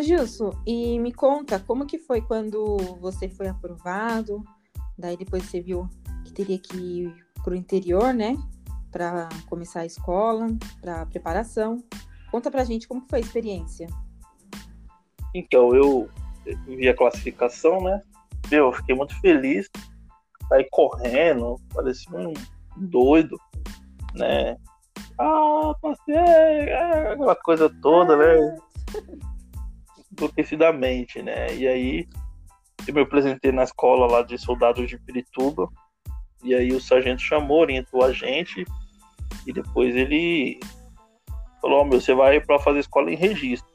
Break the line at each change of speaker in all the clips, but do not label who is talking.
Ô Gilson, e me conta, como que foi quando você foi aprovado? Daí depois você viu que teria que ir para o interior, né? Para começar a escola, para preparação. Conta pra gente como foi a experiência.
Então, eu vi a classificação, né? Eu fiquei muito feliz. Saí correndo, parecia um doido, né? Ah, passei! É, aquela coisa toda, né? Enlouquecidamente, né? E aí, eu me apresentei na escola lá de soldados de Pirituba. E aí o sargento chamou, orientou a gente. E depois ele falou: oh, meu, você vai para fazer escola em registro.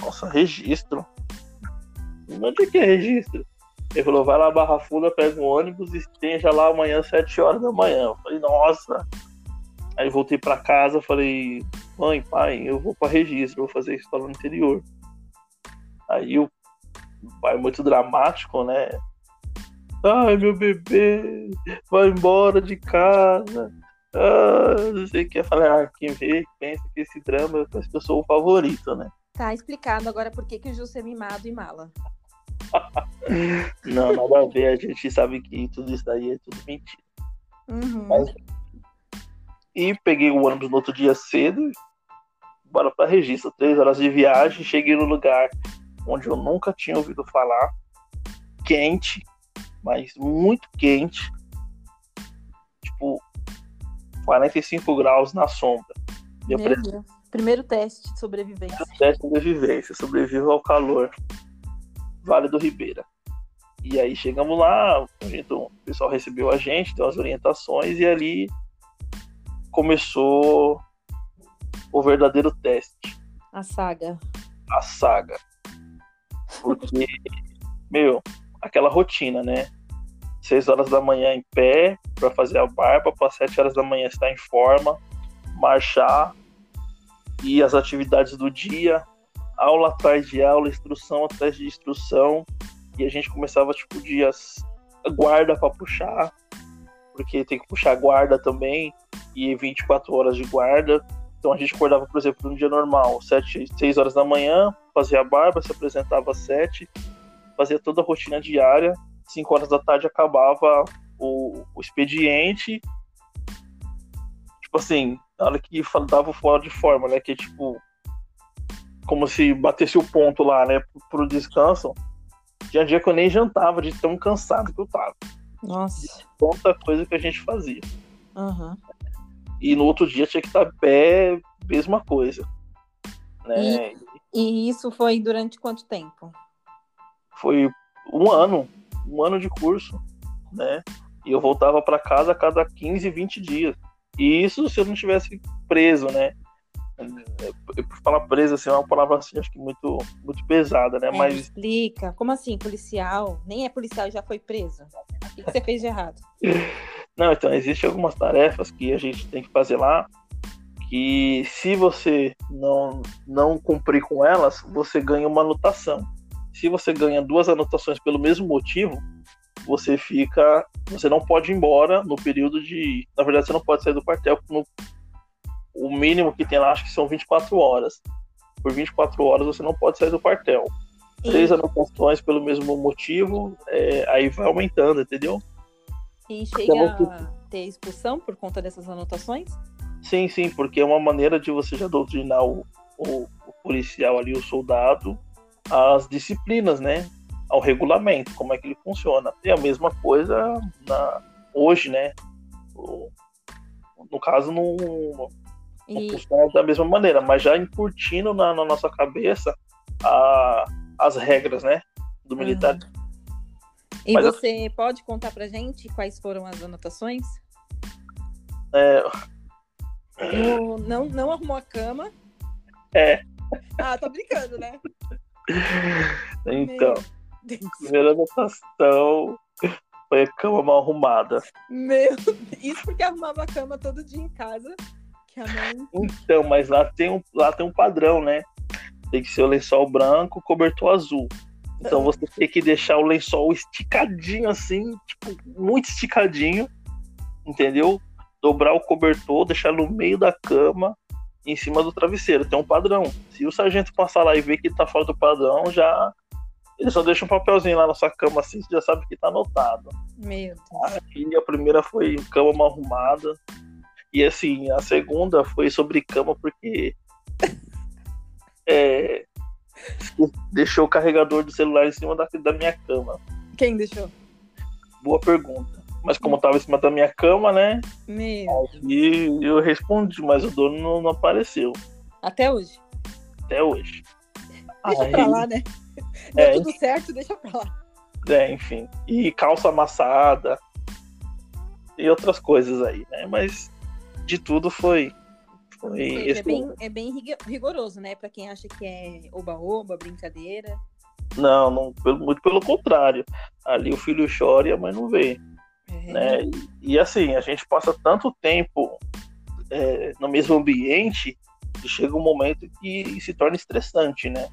Nossa, registro? Onde é que é registro? Ele falou: vai lá, Barra Funda, pega um ônibus e esteja lá amanhã, às 7 horas da manhã. Eu falei: nossa. Aí voltei para casa, falei: mãe, pai, eu vou para registro, vou fazer escola no interior. Aí o pai, muito dramático, né? Ai, meu bebê, vai embora de casa. Ah, não sei o que. Eu falei, ah, quem vê, pensa que esse drama, eu penso que eu sou o favorito, né?
Tá explicado agora por que, que o Júlio é mimado e mala.
não, nada a ver. A gente sabe que tudo isso daí é tudo mentira.
Uhum.
Mas... E peguei o ônibus no outro dia cedo, bora para registro, três horas de viagem. Cheguei no lugar onde eu nunca tinha ouvido falar, quente, mas muito quente. Tipo, 45 graus na sombra.
Meu Deus. Primeiro teste de sobrevivência. Primeiro
teste de sobrevivência. Sobrevivo ao calor. Vale do Ribeira. E aí chegamos lá, gente, o pessoal recebeu a gente, deu as orientações e ali começou o verdadeiro teste.
A saga.
A saga. Porque, meu, aquela rotina, né? 6 horas da manhã em pé para fazer a barba, para 7 horas da manhã estar em forma, marchar e as atividades do dia, aula atrás de aula, instrução atrás de instrução, e a gente começava tipo dias guarda para puxar, porque tem que puxar guarda também, e 24 horas de guarda. Então a gente acordava, por exemplo, num dia normal, 7, 6 horas da manhã, fazia a barba, se apresentava às 7, fazia toda a rotina diária, 5 horas da tarde acabava o, o expediente. Tipo assim, na hora que dava fora de forma, né? Que tipo. Como se batesse o ponto lá, né? Pro, pro descanso. Tinha dia que eu nem jantava de tão cansado que eu tava.
Nossa.
Tanta coisa que a gente fazia.
Uhum.
E no outro dia tinha que estar pé, mesma coisa. Né?
E, e isso foi durante quanto tempo?
Foi um ano um ano de curso, né? E eu voltava para casa a cada 15, 20 dias. E isso se eu não tivesse preso, né? Falar preso, assim, é uma palavra assim, acho que muito, muito pesada, né?
É,
Mas.
Explica. Como assim, policial? Nem é policial já foi preso. O que você fez de errado?
Não, então, existem algumas tarefas que a gente tem que fazer lá que se você não, não cumprir com elas, você ganha uma anotação se você ganha duas anotações pelo mesmo motivo, você fica. Você não pode ir embora no período de. Na verdade, você não pode sair do quartel. No, o mínimo que tem lá, acho que são 24 horas. Por 24 horas você não pode sair do quartel. Três anotações pelo mesmo motivo, é, aí vai aumentando, entendeu?
E chega então, a ter expulsão por conta dessas anotações?
Sim, sim, porque é uma maneira de você já doutrinar o, o, o policial ali, o soldado, as disciplinas, né? Ao regulamento, como é que ele funciona. E a mesma coisa na, hoje, né? O, no caso, não, não e... funciona da mesma maneira, mas já incutindo na, na nossa cabeça a, as regras, né? Do militar. Uhum.
E mas você eu... pode contar pra gente quais foram as anotações?
É...
No, não, não arrumou a cama?
É.
Ah, tá brincando, né?
Então, primeira anotação foi a cama mal arrumada.
Meu, isso porque arrumava a cama todo dia em casa. Que a mãe...
Então, mas lá tem, um, lá tem um padrão, né? Tem que ser o lençol branco, cobertor azul. Então você tem que deixar o lençol esticadinho assim, tipo, muito esticadinho, entendeu? Dobrar o cobertor, deixar no meio da cama em cima do travesseiro, tem um padrão. Se o sargento passar lá e ver que tá fora do padrão, já ele só deixa um papelzinho lá na sua cama assim, você já sabe que tá anotado.
Meu Deus.
A primeira foi cama mal arrumada. E assim, a segunda foi sobre cama porque é, deixou o carregador do celular em cima da, da minha cama.
Quem deixou?
Boa pergunta. Mas como tava em cima da minha cama, né?
Meu.
E eu respondi, mas o dono não, não apareceu.
Até hoje.
Até hoje.
Deixa
Aí-
pra lá, né? Deu
É,
tudo certo, deixa pra lá.
É, enfim. E calça amassada. E outras coisas aí, né? Mas de tudo foi. Foi
seja,
esse-
é bem, é bem rig- rigoroso, né? Pra quem acha que é oba-oba, brincadeira.
Não, não, pelo- muito pelo contrário. Ali o filho chora e a mãe não vê.
É.
né? E, e, assim, a gente passa tanto tempo é, no mesmo ambiente que chega um momento que se torna estressante, né?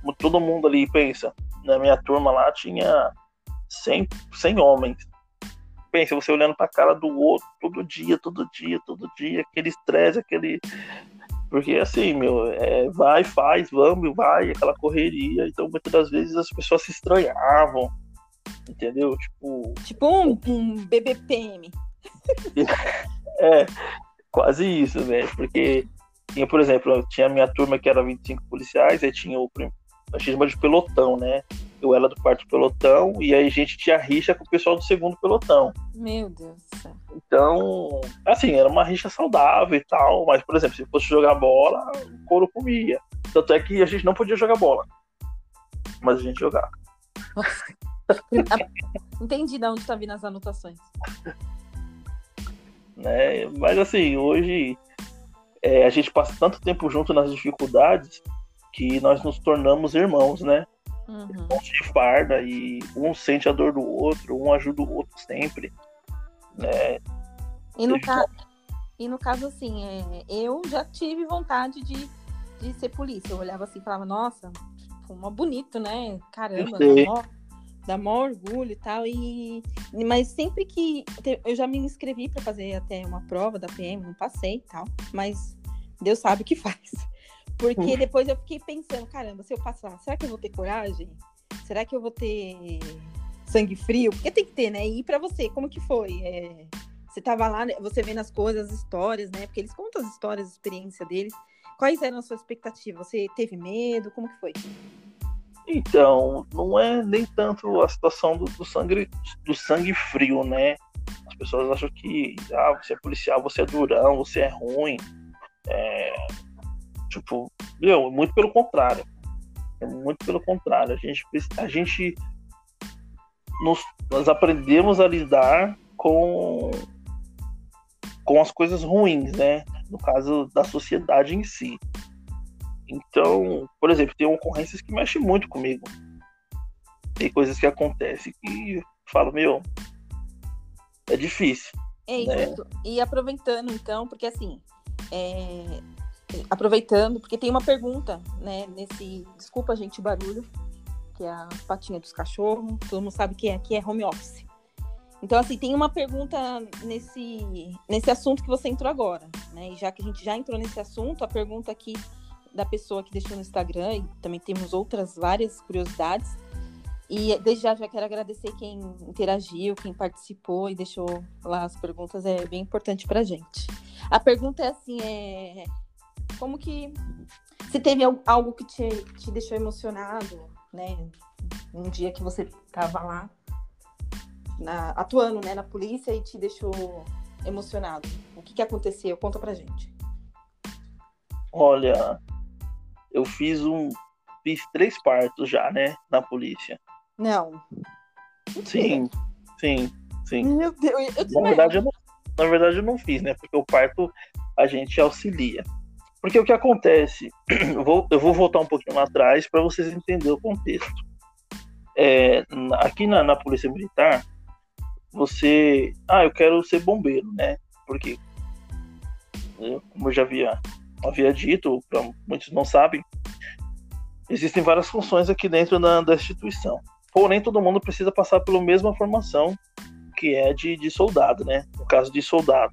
Como todo mundo ali pensa, na minha turma lá tinha 100, 100 homens. Pensa, você olhando pra cara do outro todo dia, todo dia, todo dia, aquele estresse, aquele. Porque assim, meu, é, vai, faz, vamos, vai, aquela correria. Então muitas das vezes as pessoas se estranhavam, entendeu? Tipo,
Tipo um, um BBPM.
É, quase isso, né? Porque tinha, por exemplo, eu tinha a minha turma que era 25 policiais, aí tinha o a gente chama de pelotão, né? Eu era do quarto pelotão e aí a gente tinha rixa com o pessoal do segundo pelotão.
Meu Deus do céu.
Então, assim, era uma rixa saudável e tal, mas, por exemplo, se fosse jogar bola, o couro comia. Tanto é que a gente não podia jogar bola. Mas a gente jogava.
Entendi de onde tá vindo as anotações.
né? Mas assim, hoje é, a gente passa tanto tempo junto nas dificuldades que nós nos tornamos irmãos, né?
Uhum.
Irmãos de farda e um sente a dor do outro, um ajuda o outro sempre, né?
E no, ca... e no caso, assim, é, eu já tive vontade de, de ser polícia. Eu olhava assim e falava, nossa, mó bonito, né? Caramba, dá mó, dá mó orgulho e tal. E... Mas sempre que. Eu já me inscrevi para fazer até uma prova da PM, não passei e tal. Mas Deus sabe o que faz. Porque depois eu fiquei pensando, caramba, se eu passar, será que eu vou ter coragem? Será que eu vou ter sangue frio? Porque tem que ter, né? E para você, como que foi? É, você tava lá, né, você vendo as coisas, as histórias, né? Porque eles contam as histórias, a experiência deles. Quais eram as suas expectativas? Você teve medo? Como que foi?
Então, não é nem tanto a situação do, do sangue, do sangue frio, né? As pessoas acham que ah, você é policial, você é durão, você é ruim. É, tipo, meu, muito pelo contrário. É muito pelo contrário. A gente, a gente nos, nós aprendemos a lidar com, com as coisas ruins, né? No caso da sociedade em si. Então, por exemplo, tem ocorrências que mexem muito comigo. Tem coisas que acontecem que eu falo, meu, é difícil.
É
Né?
isso. E aproveitando, então, porque assim, é, aproveitando, porque tem uma pergunta, né, nesse. Desculpa, gente, o barulho, que é a patinha dos cachorros. Todo mundo sabe que aqui é home office. Então, assim, tem uma pergunta nesse, nesse assunto que você entrou agora, né? E já que a gente já entrou nesse assunto, a pergunta aqui da pessoa que deixou no Instagram, e também temos outras várias curiosidades. E desde já já quero agradecer quem interagiu, quem participou e deixou lá as perguntas, é bem importante pra gente. A pergunta é assim, é como que se teve al- algo que te, te deixou emocionado, né? Um dia que você estava lá na- atuando, né, na polícia e te deixou emocionado. O que que aconteceu? Conta pra gente.
Olha, eu fiz um. Fiz três partos já, né? Na polícia.
Não.
Sim, sim, sim.
Meu Deus, eu
Na verdade, eu não, na verdade, eu não fiz, né? Porque o parto a gente auxilia. Porque o que acontece? Eu vou, eu vou voltar um pouquinho lá atrás para vocês entenderem o contexto. É, aqui na, na Polícia Militar, você. Ah, eu quero ser bombeiro, né? Porque, eu- como eu já havia, havia dito, pra, muitos não sabem, existem várias funções aqui dentro da, da instituição. Porém, todo mundo precisa passar pela mesma formação que é de, de soldado, né? No caso de soldado.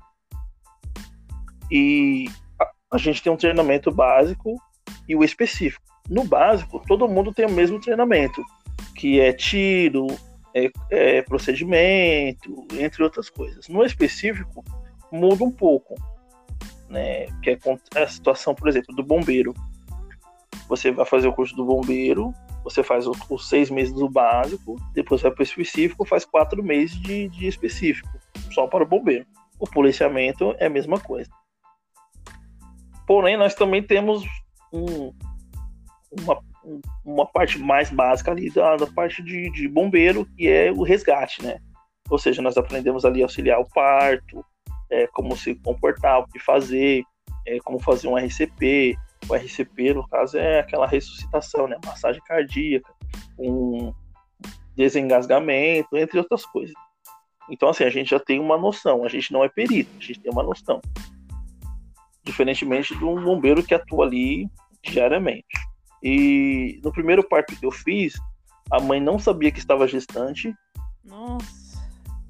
E a- gente tem um treinamento básico e o específico. No básico, todo mundo tem o mesmo treinamento, que é tiro, é, é procedimento, entre outras coisas. No específico, muda um pouco, né? Que é a situação, por exemplo, do bombeiro. Você vai fazer o curso do bombeiro, você faz os seis meses do básico, depois vai para o específico, faz quatro meses de, de específico, só para o bombeiro. O policiamento é a mesma coisa. Porém, nós também temos um, uma, uma parte mais básica ali da, da parte de, de, bombeiro, que é o resgate, né? Ou seja, nós aprendemos ali a auxiliar o parto, é, como se comportar, o que fazer, é, como fazer um RCP. O RCP, no caso, é aquela ressuscitação, né? Massagem cardíaca, um desengasgamento, entre outras coisas. Então, assim, a gente já tem uma noção. A gente não é perito, a gente tem uma noção. Diferentemente de um bombeiro que atua ali diariamente. E no primeiro parto que eu fiz, a mãe não sabia que estava gestante.
Nossa.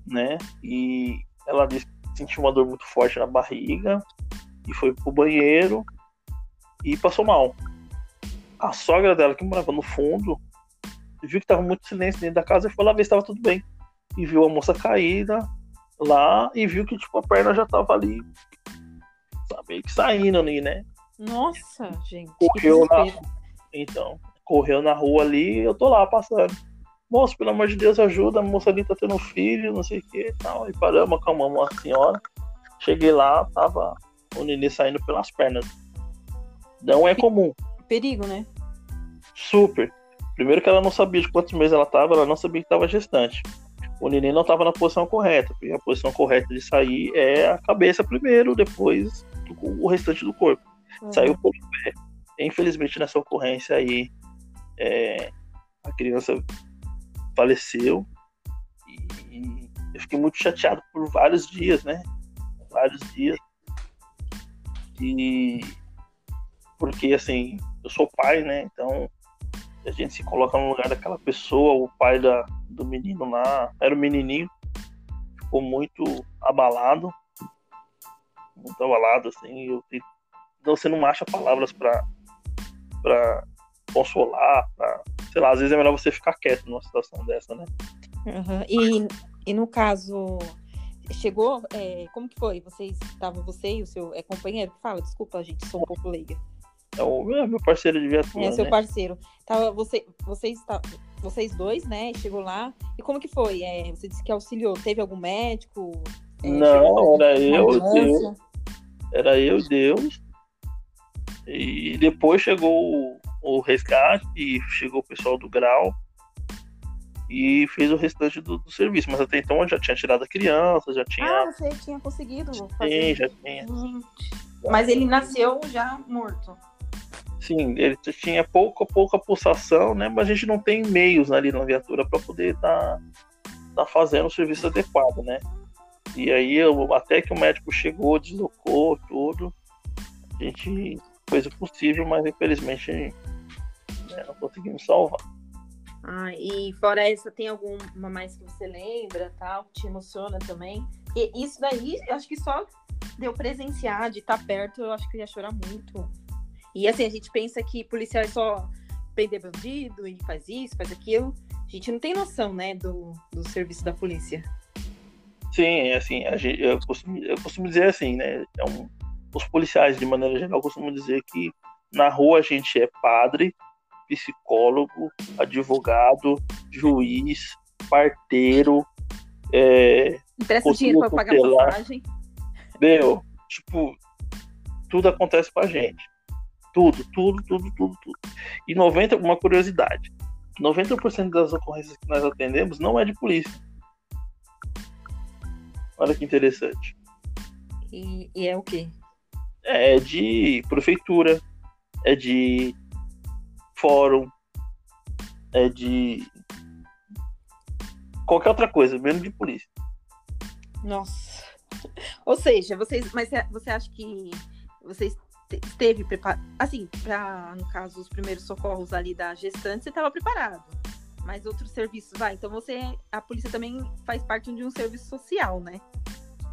Né? E ela disse que sentiu uma dor muito forte na barriga e foi pro banheiro e passou mal. A sogra dela, que morava no fundo, viu que estava muito silêncio dentro da casa e foi lá ver se estava tudo bem. E viu a moça caída lá e viu que tipo, a perna já estava ali, meio que saindo ali, né?
Nossa, gente.
Correu na, então, correu na rua ali eu tô lá passando. Moço, pelo amor de Deus, ajuda, a moça ali tá tendo filho, não sei o que tal. E paramos, acalmamos a senhora. Cheguei lá, tava o nenê saindo pelas pernas. Não é comum.
Perigo, né?
Super. Primeiro que ela não sabia de quantos meses ela tava, ela não sabia que tava gestante. O neném não tava na posição correta, porque a posição correta de sair é a cabeça primeiro, depois o restante do corpo. Uhum. Saiu pelo pé. Infelizmente, nessa ocorrência aí, é, a criança faleceu e eu fiquei muito chateado por vários dias, né? Vários dias. E porque assim, eu sou pai, né? Então a gente se coloca no lugar daquela pessoa, o pai da, do menino lá, era o menininho, ficou muito abalado, muito abalado, assim, eu, então você não acha palavras para para consolar, pra, sei lá, às vezes é melhor você ficar quieto numa situação dessa, né?
Uhum. E, e no caso, chegou, é, como que foi? Vocês estavam, você e o seu é, companheiro? Fala, desculpa, gente, sou um pouco leiga.
É o é meu parceiro de viatura.
É, seu
né?
parceiro. Tava, você, vocês, tá, vocês dois, né? Chegou lá. E como que foi? É, você disse que auxiliou. Teve algum médico?
É, Não, era eu, Deus. Era eu, Deus. E depois chegou o, o resgate, e chegou o pessoal do Grau e fez o restante do, do, serviço. Mas até então eu já tinha tirado a criança, já tinha.
Ah, você tinha conseguido fazer.
Sim, já tinha.
Mas ele nasceu já morto.
Sim, ele tinha pouca, pouca pulsação, né? Mas a gente não tem meios ali na viatura para poder estar tá, tá fazendo o serviço adequado, né? E aí, eu, até que o médico chegou, deslocou tudo, a gente fez o possível, mas infelizmente né, não conseguimos salvar.
Ah, e fora essa, tem alguma mais que você lembra, tal, que te emociona também? E isso daí, eu acho que só deu presenciar, de estar perto, eu acho que eu ia chorar muito. E assim, a gente pensa que policial é só prender bandido e faz isso, faz aquilo. A gente não tem noção, né, do, do serviço da polícia.
Sim, assim, gente, eu, costumo, eu costumo dizer assim, né, é um, os policiais, de maneira geral, costumam dizer que na rua a gente é padre, psicólogo, advogado, juiz, parteiro. É,
Empresta dinheiro para pagar passagem.
Meu, tipo, tudo acontece com a gente. Tudo, tudo, tudo, tudo, tudo. E 90, uma curiosidade: 90% das ocorrências que nós atendemos não é de polícia. Olha que interessante.
E, e é o quê?
é de prefeitura, é de fórum, é de qualquer outra coisa, menos de polícia.
Nossa. Ou seja, vocês, mas você acha que vocês esteve preparado, assim, para no caso os primeiros socorros ali da gestante, você estava preparado. Mas outros serviços, vai. Então você, a polícia também faz parte de um serviço social, né?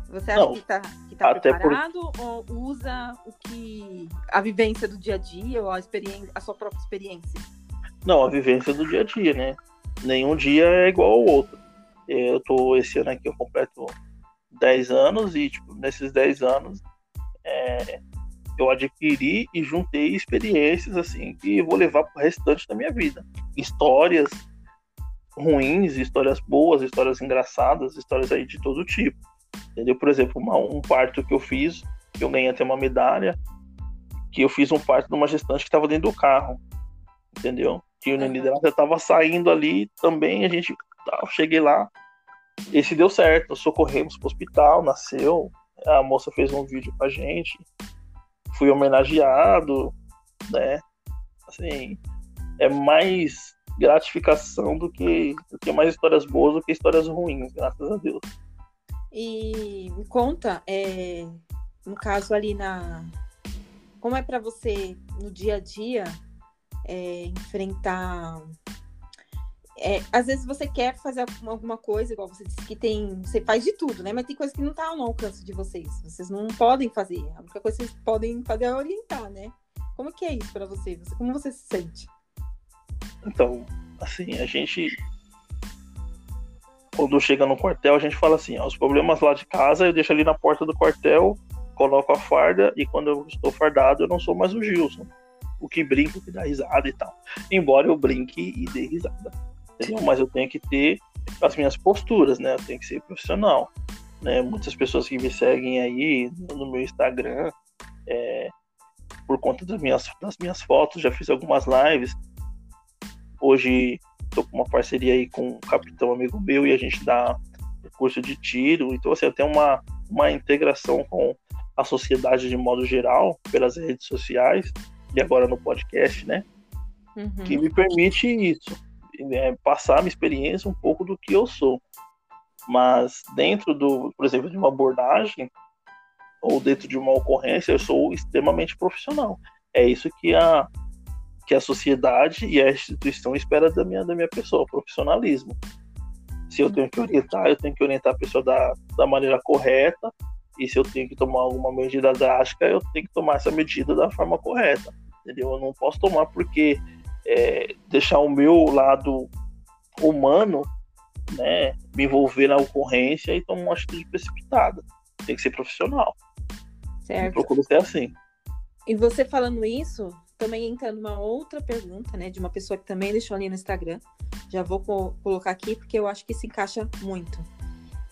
Você acha não, que está que tá preparado por... ou usa o que a vivência do dia a dia ou a experiência, a sua própria experiência?
Não, a vivência do dia a dia, né? Nenhum dia é igual ao outro. Eu tô esse ano aqui eu completo 10 anos e tipo, nesses 10 anos é, eu adquiri e juntei experiências assim que vou levar pro restante da minha vida. Histórias ruins, histórias boas, histórias engraçadas, histórias aí de todo tipo. Entendeu? Por exemplo, uma, um parto que eu fiz, que eu ganhei até uma medalha, que eu fiz um parto de uma gestante que estava dentro do carro. Entendeu? Que o neném dela estava saindo ali também, a gente eu cheguei lá, esse deu certo, socorremos pro hospital, nasceu, a moça fez um vídeo pra gente, fui homenageado, né? Assim, é mais gratificação do que, do que mais histórias boas do que histórias ruins, graças a Deus.
E me conta, é, no caso ali na. Como é para você no dia a dia é, enfrentar. É, às vezes você quer fazer alguma coisa, igual você disse que tem. Você faz de tudo, né? Mas tem coisa que não tá no alcance de vocês. Vocês não podem fazer. A única coisa que vocês podem fazer é orientar, né? Como que é isso para você? Como você se sente?
Então, assim, a gente. Quando chega no quartel, a gente fala assim: ó, os problemas lá de casa eu deixo ali na porta do quartel, coloco a farda e quando eu estou fardado eu não sou mais o Gilson. O que brinca, o que dá risada e tal. Embora eu brinque e dê risada. Mas eu tenho que ter as minhas posturas, né? Eu tenho que ser profissional. Né? Muitas pessoas que me seguem aí no meu Instagram, é, por conta das minhas, das minhas fotos, já fiz algumas lives Hoje estou com uma parceria aí com um capitão amigo meu e a gente dá curso de tiro. Então, assim, eu tenho uma, uma integração com a sociedade de modo geral, pelas redes sociais e agora no podcast, né? Uhum. Que me permite isso, né? passar a minha experiência um pouco do que eu sou. Mas dentro do, por exemplo, de uma abordagem ou dentro de uma ocorrência, eu sou extremamente profissional. É isso que a que a sociedade e a instituição espera da minha, da minha pessoa, profissionalismo. Se eu tenho que orientar, eu tenho que orientar a pessoa da, da maneira correta, e se eu tenho que tomar alguma medida drástica, eu tenho que tomar essa medida da forma correta, entendeu? Eu não posso tomar porque é, deixar o meu lado humano, né, me envolver na ocorrência e tomar uma atitude precipitada. Tem que ser profissional.
Certo. Eu
procuro ser assim.
E você falando isso, também entra numa outra pergunta, né, de uma pessoa que também deixou ali no Instagram. Já vou co colocar aqui porque eu acho que se encaixa muito.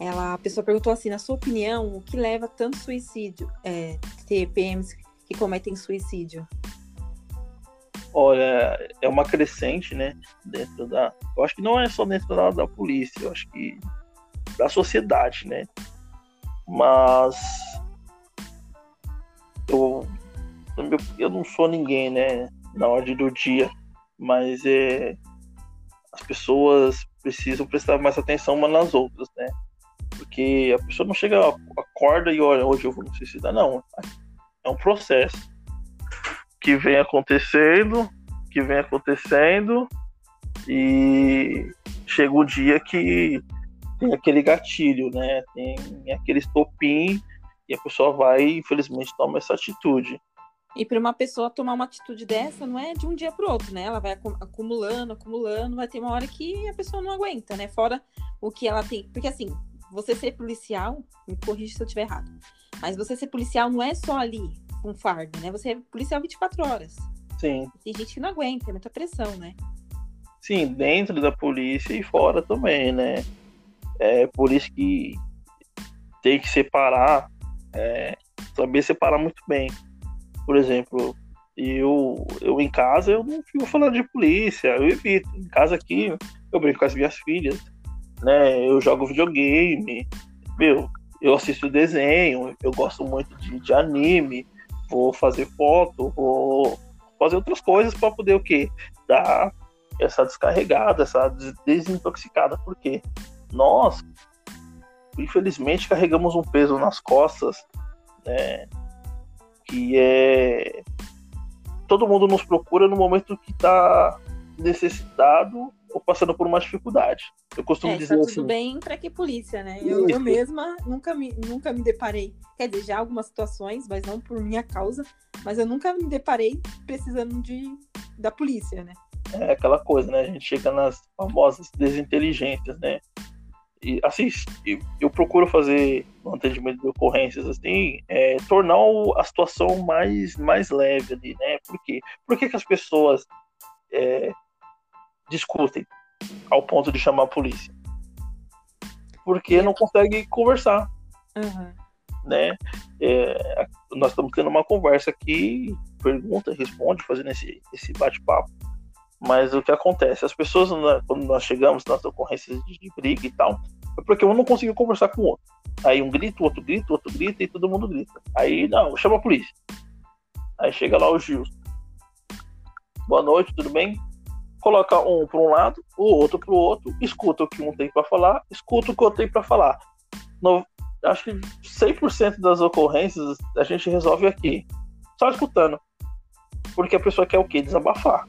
Ela, a pessoa perguntou assim, na sua opinião, o que leva tanto suicídio, é, TPMs que cometem suicídio?
Olha, é uma crescente, né, dentro da... Eu acho que não é só dentro da, da polícia, eu acho que da sociedade, né? Mas eu eu não sou ninguém, né, na ordem do dia, mas é, as pessoas precisam prestar mais atenção umas nas outras, né? Porque a pessoa não chega, acorda e olha, hoje eu vou suicidar, não. É um processo que vem acontecendo, que vem acontecendo e chega o dia que tem aquele gatilho, né? Tem aquele estopim e a pessoa vai, infelizmente, toma essa atitude.
E para uma pessoa tomar uma atitude dessa, não é de um dia para o outro, né? Ela vai acumulando, acumulando, vai ter uma hora que a pessoa não aguenta, né? Fora o que ela tem. Porque assim, você ser policial, me corrija se eu estiver errado, mas você ser policial não é só ali com fardo, né? Você é policial 24 horas.
Sim.
Tem gente que não aguenta, é muita pressão, né?
Sim, dentro da polícia e fora também, né? É por isso que tem que separar, é, saber separar muito bem por exemplo, eu, eu em casa eu não fico falando de polícia, eu evito. Em casa aqui eu brinco com as minhas filhas, né? Eu jogo videogame, meu, eu assisto desenho, eu gosto muito de, de anime, vou fazer foto, vou fazer outras coisas para poder o quê? Dar essa descarregada, essa desintoxicada, porque nós, infelizmente, carregamos um peso nas costas, né? que é todo mundo nos procura no momento que está necessitado ou passando por uma dificuldade. Eu costumo
é,
dizer
tá tudo
assim.
bem para que polícia, né? Eu, eu, mesma nunca me, nunca me deparei. Quer dizer, já algumas situações, mas não por minha causa, mas eu nunca me deparei precisando de da polícia, né?
É aquela coisa, né? A gente chega nas famosas desinteligências, né? E assim, eu procuro fazer no atendimento de ocorrências assim, é, tornar a situação mais, mais leve ali, né? Por quê? Por que, que as pessoas é, discutem ao ponto de chamar a polícia? Porque não consegue conversar, uhum. né? É, nós estamos tendo uma conversa aqui, pergunta, responde, fazendo esse, esse bate-papo. Mas o que acontece? As pessoas, né, quando nós chegamos nas ocorrências de briga e tal, é porque um não conseguiu conversar com o outro. Aí um grita, o outro grita, o outro grita e todo mundo grita. Aí, não, chama a polícia. Aí chega lá o Gil. Boa noite, tudo bem? Coloca um para um lado, o outro para o outro, escuta o que um tem para falar, escuta o que outro tem para falar. No, acho que 100% das ocorrências a gente resolve aqui, só escutando. Porque a pessoa quer o quê? Desabafar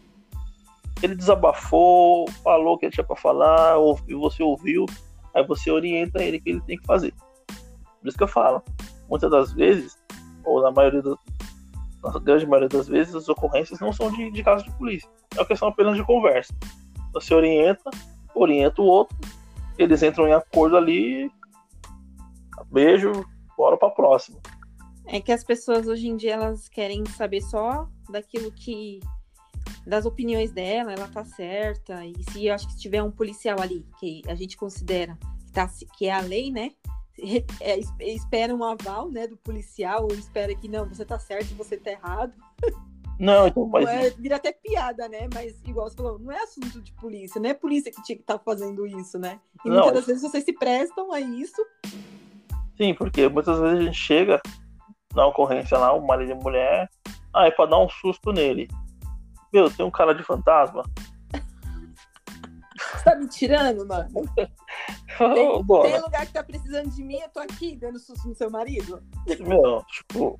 ele desabafou, falou o que ele tinha para falar, ouviu, você ouviu, aí você orienta ele o que ele tem que fazer. Por isso que eu falo, muitas das vezes, ou na maioria na grande maioria das vezes, as ocorrências não são de, de casos de polícia, é uma questão apenas de conversa. Você orienta, orienta o outro, eles entram em acordo ali, beijo, bora para próxima.
É que as pessoas hoje em dia elas querem saber só daquilo que das opiniões dela, ela tá certa. E se eu acho que tiver um policial ali que a gente considera que, tá, que é a lei, né? É, espera um aval, né, do policial, ou espera que não, você tá certo você tá errado.
Não, então, mas...
é, vira até piada, né? Mas, igual você falou, não é assunto de polícia, não é polícia que tinha que estar tá fazendo isso, né? E não, muitas das vezes vocês se prestam a isso.
Sim, porque muitas vezes a gente chega na ocorrência lá, um marido e mulher, ah, é pra dar um susto nele. Meu, tem um cara de fantasma.
Você tá me tirando, mano? Tem, oh, tem lugar que tá precisando de mim, eu tô aqui dando susto no seu marido.
Meu, tipo.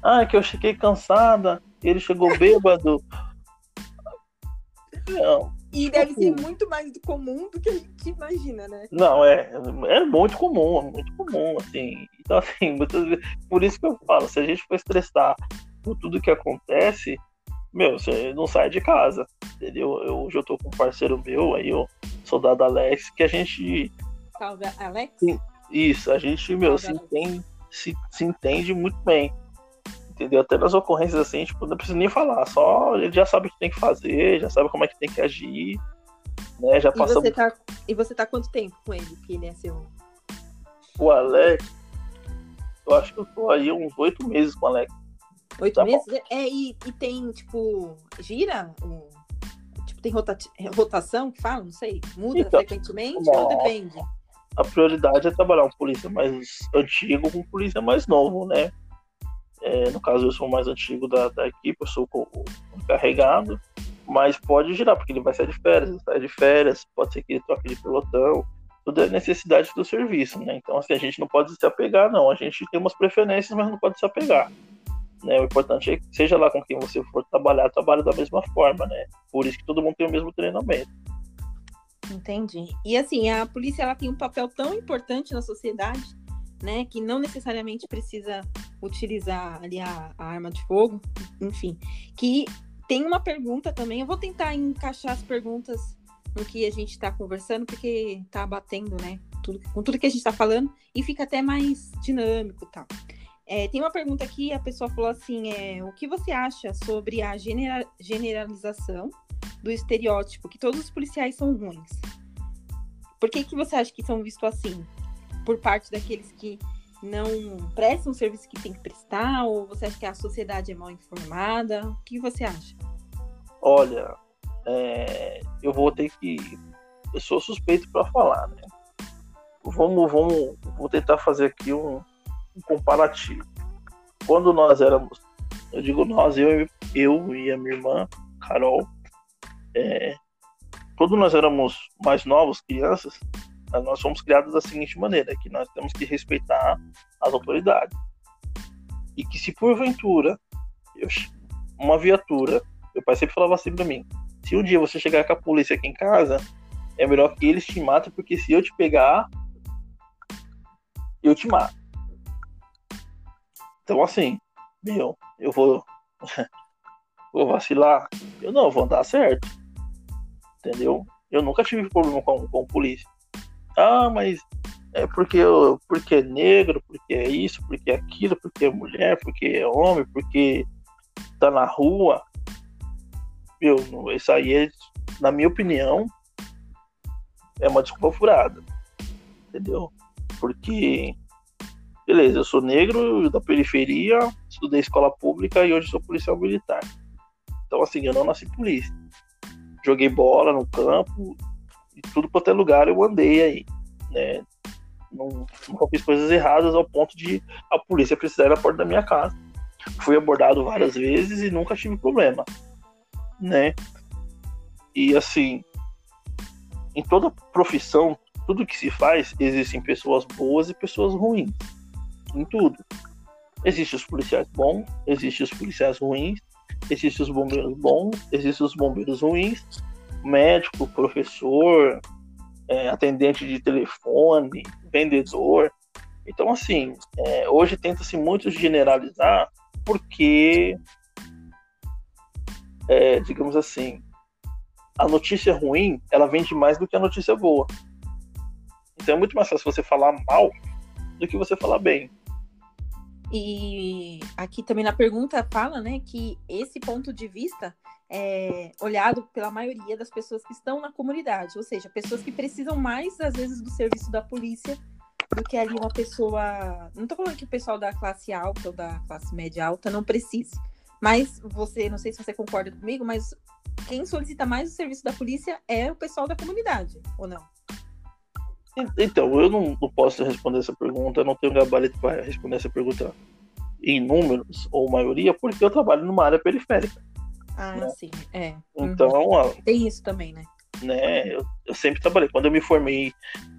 Ah, é que eu cheguei cansada, ele chegou bêbado.
Não. E deve ser tipo muito mais comum do que a gente imagina, né?
Não, é, é muito comum, é muito comum, assim. Então, assim, muitas vezes, por isso que eu falo, se a gente for estressar por tudo que acontece, meu, você não sai de casa, entendeu? Eu, hoje eu tô com um parceiro meu, aí o soldado Alex, que a gente.
Salve, Alex?
Isso, a gente, meu, se entende, se, se entende muito bem. Entendeu? Até nas ocorrências assim, tipo, não precisa nem falar, só ele já sabe o que tem que fazer, já sabe como é que tem que agir, né? Já passou.
E você tá, e você tá quanto tempo com ele, que ele é seu?
O Alex, eu acho que eu tô aí uns oito meses com o Alex.
Oito tá meses? Bom. É, e, e, tem, tipo, gira? Tipo, tem rota, rotação que fala? Não sei. Muda então, frequentemente ou depende?
A prioridade é trabalhar um polícia mais antigo com um polícia mais novo, né? É, no caso, eu sou o mais antigo da, da equipe, eu sou o encarregado, mas pode girar, porque ele vai sair de férias, sai de férias, pode ser que ele troque de pelotão, tudo é necessidade do serviço, né? Então, assim, a gente não pode se apegar, não. A gente tem umas preferências, mas não pode se apegar. Né? O importante é que seja lá com quem você for trabalhar, trabalhe da mesma forma, né? Por isso que todo mundo tem o mesmo treinamento.
Entendi. E assim, a polícia ela tem um papel tão importante na sociedade, né, que não necessariamente precisa utilizar ali a, a arma de fogo, enfim. Que tem uma pergunta também, eu vou tentar encaixar as perguntas no que a gente está conversando, porque está batendo, né, tudo, com tudo que a gente está falando, e fica até mais dinâmico tal. É, tem uma pergunta aqui, a pessoa falou assim: é, o que você acha sobre a genera generalização do estereótipo que todos os policiais são ruins? Por que, que você acha que são vistos assim? Por parte daqueles que não prestam o serviço que tem que prestar? Ou você acha que a sociedade é mal informada? O que você acha?
Olha, é, eu vou ter que. Eu sou suspeito para falar, né? Vamos, vamos, vou tentar fazer aqui um, um comparativo. Quando nós éramos, eu digo nós, eu, eu e a minha irmã, Carol, é, quando nós éramos mais novos, crianças, nós fomos criados da seguinte maneira, que nós temos que respeitar as autoridades. E que se porventura eu, uma viatura, meu pai sempre falava assim para mim, se um dia você chegar com a polícia aqui em casa, é melhor que eles te matem, porque se eu te pegar, eu te mato. Então, assim, meu, eu vou, vou vacilar. Eu não, vou andar certo. Entendeu? Eu nunca tive problema com, com polícia. Ah, mas é porque, eu, porque é negro, porque é isso, porque é aquilo, porque é mulher, porque é homem, porque tá na rua. Meu, isso aí é, na minha opinião, é uma desculpa furada. Entendeu? Porque, beleza, eu sou negro da periferia, estudei escola pública e hoje sou policial militar. Então, assim, eu não nasci polícia. Joguei bola no campo e tudo quanto é lugar eu andei aí, né? Não, não fiz coisas erradas ao ponto de a polícia precisar ir na porta da minha casa. Fui abordado várias vezes e nunca tive problema, né? E assim, em toda profissão, tudo que se faz, existem pessoas boas e pessoas ruins. Em tudo. Existem os policiais bons, existem os policiais ruins, existem os bombeiros bons, existem os bombeiros ruins, médico, professor, é, atendente de telefone, vendedor. Então, assim, é, hoje tenta-se muito generalizar porque, é, digamos assim, a notícia ruim, ela vende mais do que a notícia boa. Então é muito mais fácil você falar mal do que você falar bem.
E aqui também na pergunta fala, né, que esse ponto de vista é olhado pela maioria das pessoas que estão na comunidade, ou seja, pessoas que precisam mais às vezes do serviço da polícia do que ali uma pessoa. Não estou falando que o pessoal da classe alta ou da classe média alta não precise, mas você, não sei se você concorda comigo, mas quem solicita mais o serviço da polícia é o pessoal da comunidade, ou não?
Então, eu não, não posso responder essa pergunta, eu não tenho gabarito para responder essa pergunta em números ou maioria, porque eu trabalho numa área periférica.
Ah, né? sim, é.
Então,
uhum. tem isso também, né?
Né, eu, eu, sempre trabalhei. Quando eu me formei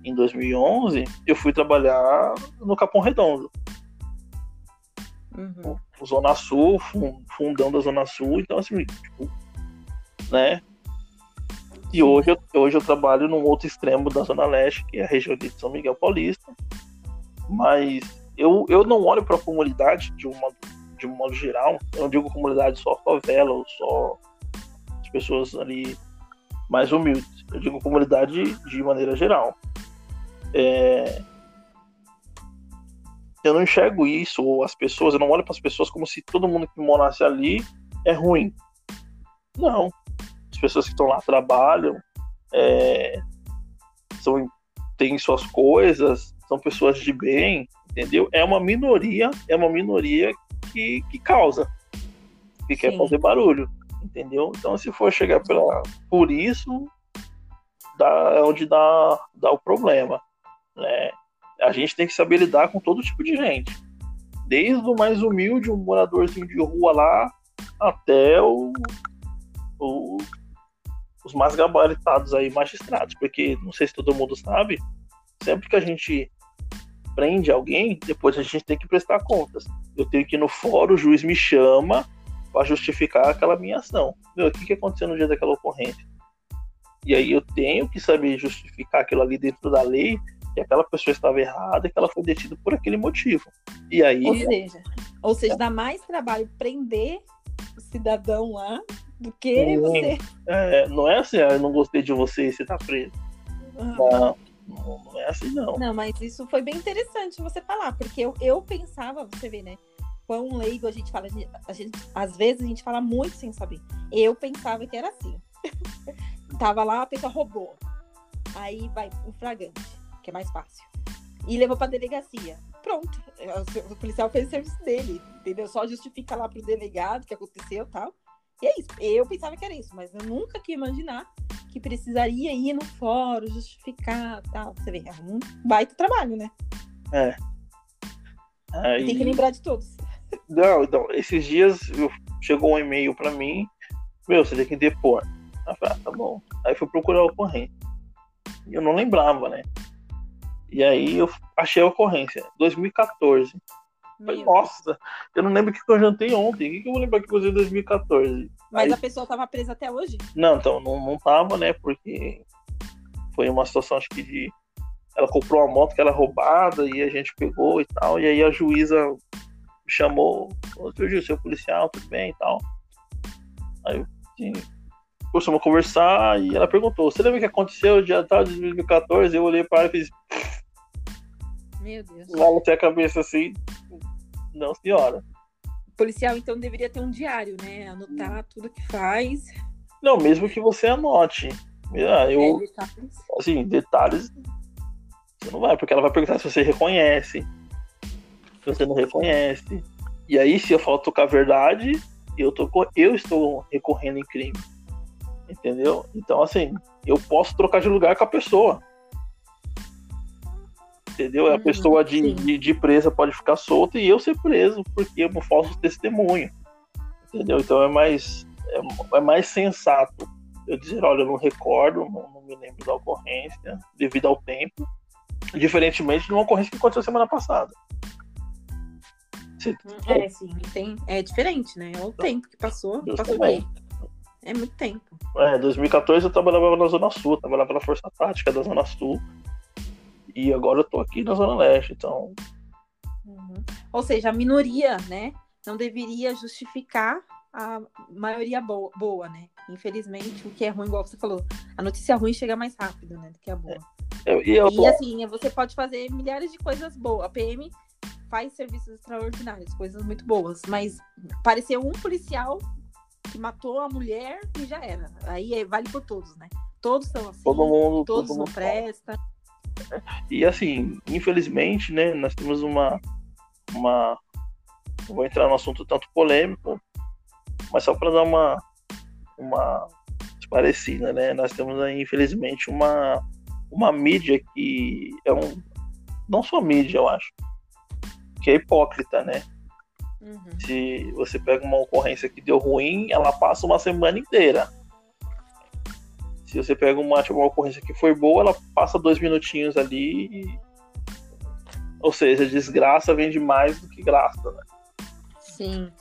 em 2011, eu fui trabalhar no Capão Redondo. Uhum. Zona Sul, fundão da Zona Sul, então assim, tipo, né? E hoje hoje eu trabalho num outro extremo da Zona Leste, que é a região de São Miguel Paulista. Mas eu, eu não olho para a comunidade de, uma, de um modo geral. Eu não digo comunidade só favela ou só as pessoas ali mais humildes. Eu digo comunidade de maneira geral. É... Eu não enxergo isso, ou as pessoas, eu não olho para as pessoas como se todo mundo que morasse ali é ruim. Não pessoas que estão lá trabalham, é, são, têm suas coisas, são pessoas de bem, entendeu? É uma minoria, é uma minoria que, que causa, que Sim. quer fazer barulho, entendeu? Então, se for chegar pela, por isso, dá, é onde dá, dá o problema, né? A gente tem que saber lidar com todo tipo de gente, desde o mais humilde, um moradorzinho de rua lá, até o, o os mais gabaritados aí, magistrados, porque não sei se todo mundo sabe, sempre que a gente prende alguém, depois a gente tem que prestar contas. Eu tenho que ir no fórum, o juiz me chama para justificar aquela minha ação. Meu, o que, que aconteceu no dia daquela ocorrência? E aí eu tenho que saber justificar aquilo ali dentro da lei, que aquela pessoa estava errada que ela foi detida por aquele motivo. E aí.
Ou seja, ou seja, dá mais trabalho prender o cidadão lá do que você.
É, não é assim, ah, eu não gostei de você e você tá preso. Uhum. Não, não, não, é assim, não.
Não, mas isso foi bem interessante você falar, porque eu, eu pensava, você vê, né? Quão leigo a gente fala, a gente, a gente, às vezes a gente fala muito sem saber. Eu pensava que era assim. Tava lá, a pessoa roubou. Aí vai um fragante, que é mais fácil. E levou pra delegacia. Pronto. O policial fez o serviço dele, entendeu? Só justifica lá pro delegado o que aconteceu e tal. E é isso. Eu pensava que era isso, mas eu nunca quis imaginar que precisaria ir no fórum, justificar tal. Você vê, é um baita trabalho, né?
É.
Aí... Tem que lembrar de todos.
Não, não. Esses dias eu... chegou um e-mail para mim. Meu, você tem que depor. Eu falei, ah, tá bom. Aí fui procurar a ocorrência. Eu não lembrava, né? E aí eu achei a ocorrência. 2014. Falei, nossa, eu não lembro o que eu jantei ontem. O que, que eu vou lembrar que eu usei em 2014?
Mas Aí... a pessoa tava presa até hoje?
Não, então, não, não tava, né? Porque foi uma situação, acho que de. Ela comprou uma moto que era roubada e a gente pegou e tal. E aí a juíza me chamou, falou, seu seu policial, tudo bem e tal. Aí assim, começamos a conversar e ela perguntou: Você lembra o que aconteceu dia tal de 2014? Eu olhei para ela e fiz.
Meu Deus.
Ela tem a cabeça assim. Não, senhora.
O policial, então, deveria ter um diário, né? Anotar tudo que faz.
Não, mesmo que você anote. Ah, eu, é, detalhes. Assim, detalhes. Você não vai, porque ela vai perguntar se você reconhece. Se você não reconhece. E aí, se eu falo tocar a verdade, eu, tô, eu estou recorrendo em crime. Entendeu? Então, assim, eu posso trocar de lugar com a pessoa. Entendeu? A uhum, pessoa de, de, de, presa pode ficar solta e eu ser preso, porque eu falso testemunho. Entendeu? Então é mais, é, é mais sensato eu dizer, olha, eu não recordo, não, não, me lembro da ocorrência, devido ao tempo, diferentemente de uma ocorrência que aconteceu semana passada.
Você, é, sim, tem, é diferente, né? É o tempo que passou, passou bem. É muito tempo.
É, 2014 eu trabalhava na Zona Sul, trabalhava na Força Tática da Zona Sul. E agora eu tô aqui na Zona Leste, então.
Uhum. Ou seja, a minoria, né? Não deveria justificar a maioria boa, boa, né? Infelizmente, o que é ruim, igual você falou, a notícia ruim chega mais rápido, né? Do que a boa.
É, eu, e, eu
tô... assim, você pode fazer milhares de coisas boas. A PM faz serviços extraordinários, coisas muito boas, mas pareceu um policial que matou a mulher e já era. Aí é, vale por todos, né? Todos são assim,
todo mundo,
todos
todo
não prestam.
E assim, infelizmente, né, nós temos uma, uma. Vou entrar no assunto tanto polêmico, mas só para dar uma, uma parecida, né? Nós temos aí, infelizmente, uma, uma mídia que é um. Não só mídia, eu acho. Que é hipócrita, né? Uhum. Se você pega uma ocorrência que deu ruim, ela passa uma semana inteira. Se você pega uma, tipo, uma ocorrência que foi boa, ela passa dois minutinhos ali. E... Ou seja, desgraça vende mais do que graça, né?
Sim.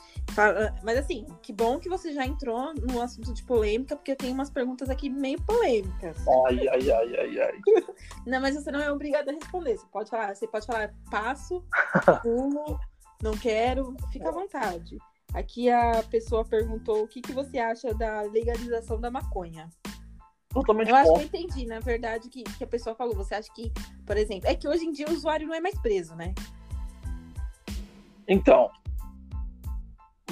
Mas assim, que bom que você já entrou no assunto de polêmica, porque eu tenho umas perguntas aqui meio polêmicas.
Ai, ai, ai, ai, ai.
Não, mas você não é obrigado a responder. Você pode falar, você pode falar passo, pulo, não quero, fica à vontade. Aqui a pessoa perguntou o que, que você acha da legalização da maconha.
Totalmente
eu acho que eu entendi, na verdade, que, que a pessoa falou. Você acha que, por exemplo, é que hoje em dia o usuário não é mais preso, né?
Então,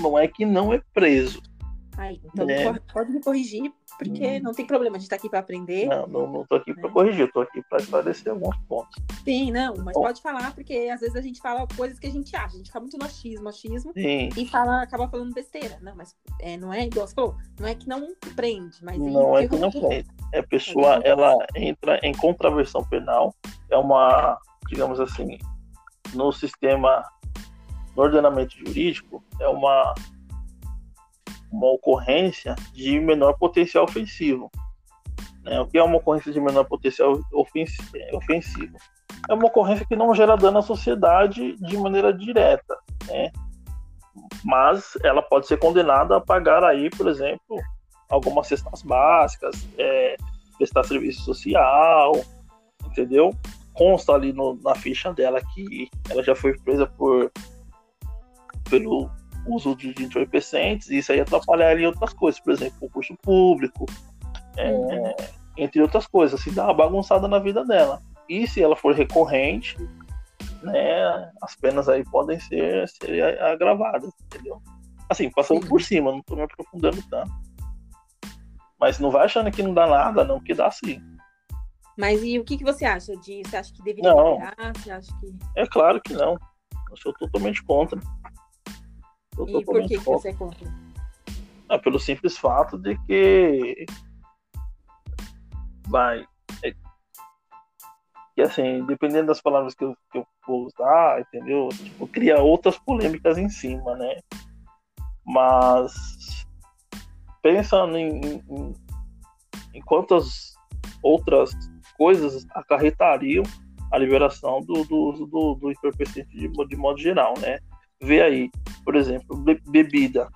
não é que não é preso.
Aí, então é. pode me corrigir, porque hum. não tem problema, a gente tá aqui para aprender.
Não, não, não tô aqui né? para corrigir, tô aqui para esclarecer alguns pontos.
Sim, não, mas Bom. pode falar, porque às vezes a gente fala coisas que a gente acha, a gente fica muito no achismo, achismo,
Sim.
e fala, acaba falando besteira. Não, mas é, não é igual você falou, não é que não prende, mas
não é que não prende. É a pessoa, ela entra em contraversão penal, é uma, digamos assim, no sistema no ordenamento jurídico, é uma, uma ocorrência de menor potencial ofensivo. Né? O que é uma ocorrência de menor potencial ofensivo? É uma ocorrência que não gera dano à sociedade de maneira direta, né? mas ela pode ser condenada a pagar aí, por exemplo, algumas cestas básicas, é, prestar serviço social, entendeu? Consta ali no, na ficha dela que ela já foi presa por pelo uso de entorpecentes, e isso aí atrapalharia em outras coisas, por exemplo, o curso público, é, uhum. entre outras coisas, assim, dá uma bagunçada na vida dela. E se ela for recorrente, né, as penas aí podem ser, ser agravadas, entendeu? Assim, passando Sim. por cima, não estou me aprofundando tanto. Mas não vai achando que não dá nada, não, que dá sim.
Mas e o que, que você acha de Você acha que deveria
não, liberar? Você acha que... É claro que não. Eu sou totalmente contra.
E por que, que você é contra?
Ah, pelo simples fato de que vai. É, que assim, dependendo das palavras que eu, que eu vou usar, entendeu? Tipo, cria outras polêmicas em cima, né? Mas pensando em, em, em quantas outras coisas acarretariam a liberação do, do, do, do de, de modo geral, né? Vê aí, por exemplo, bebida.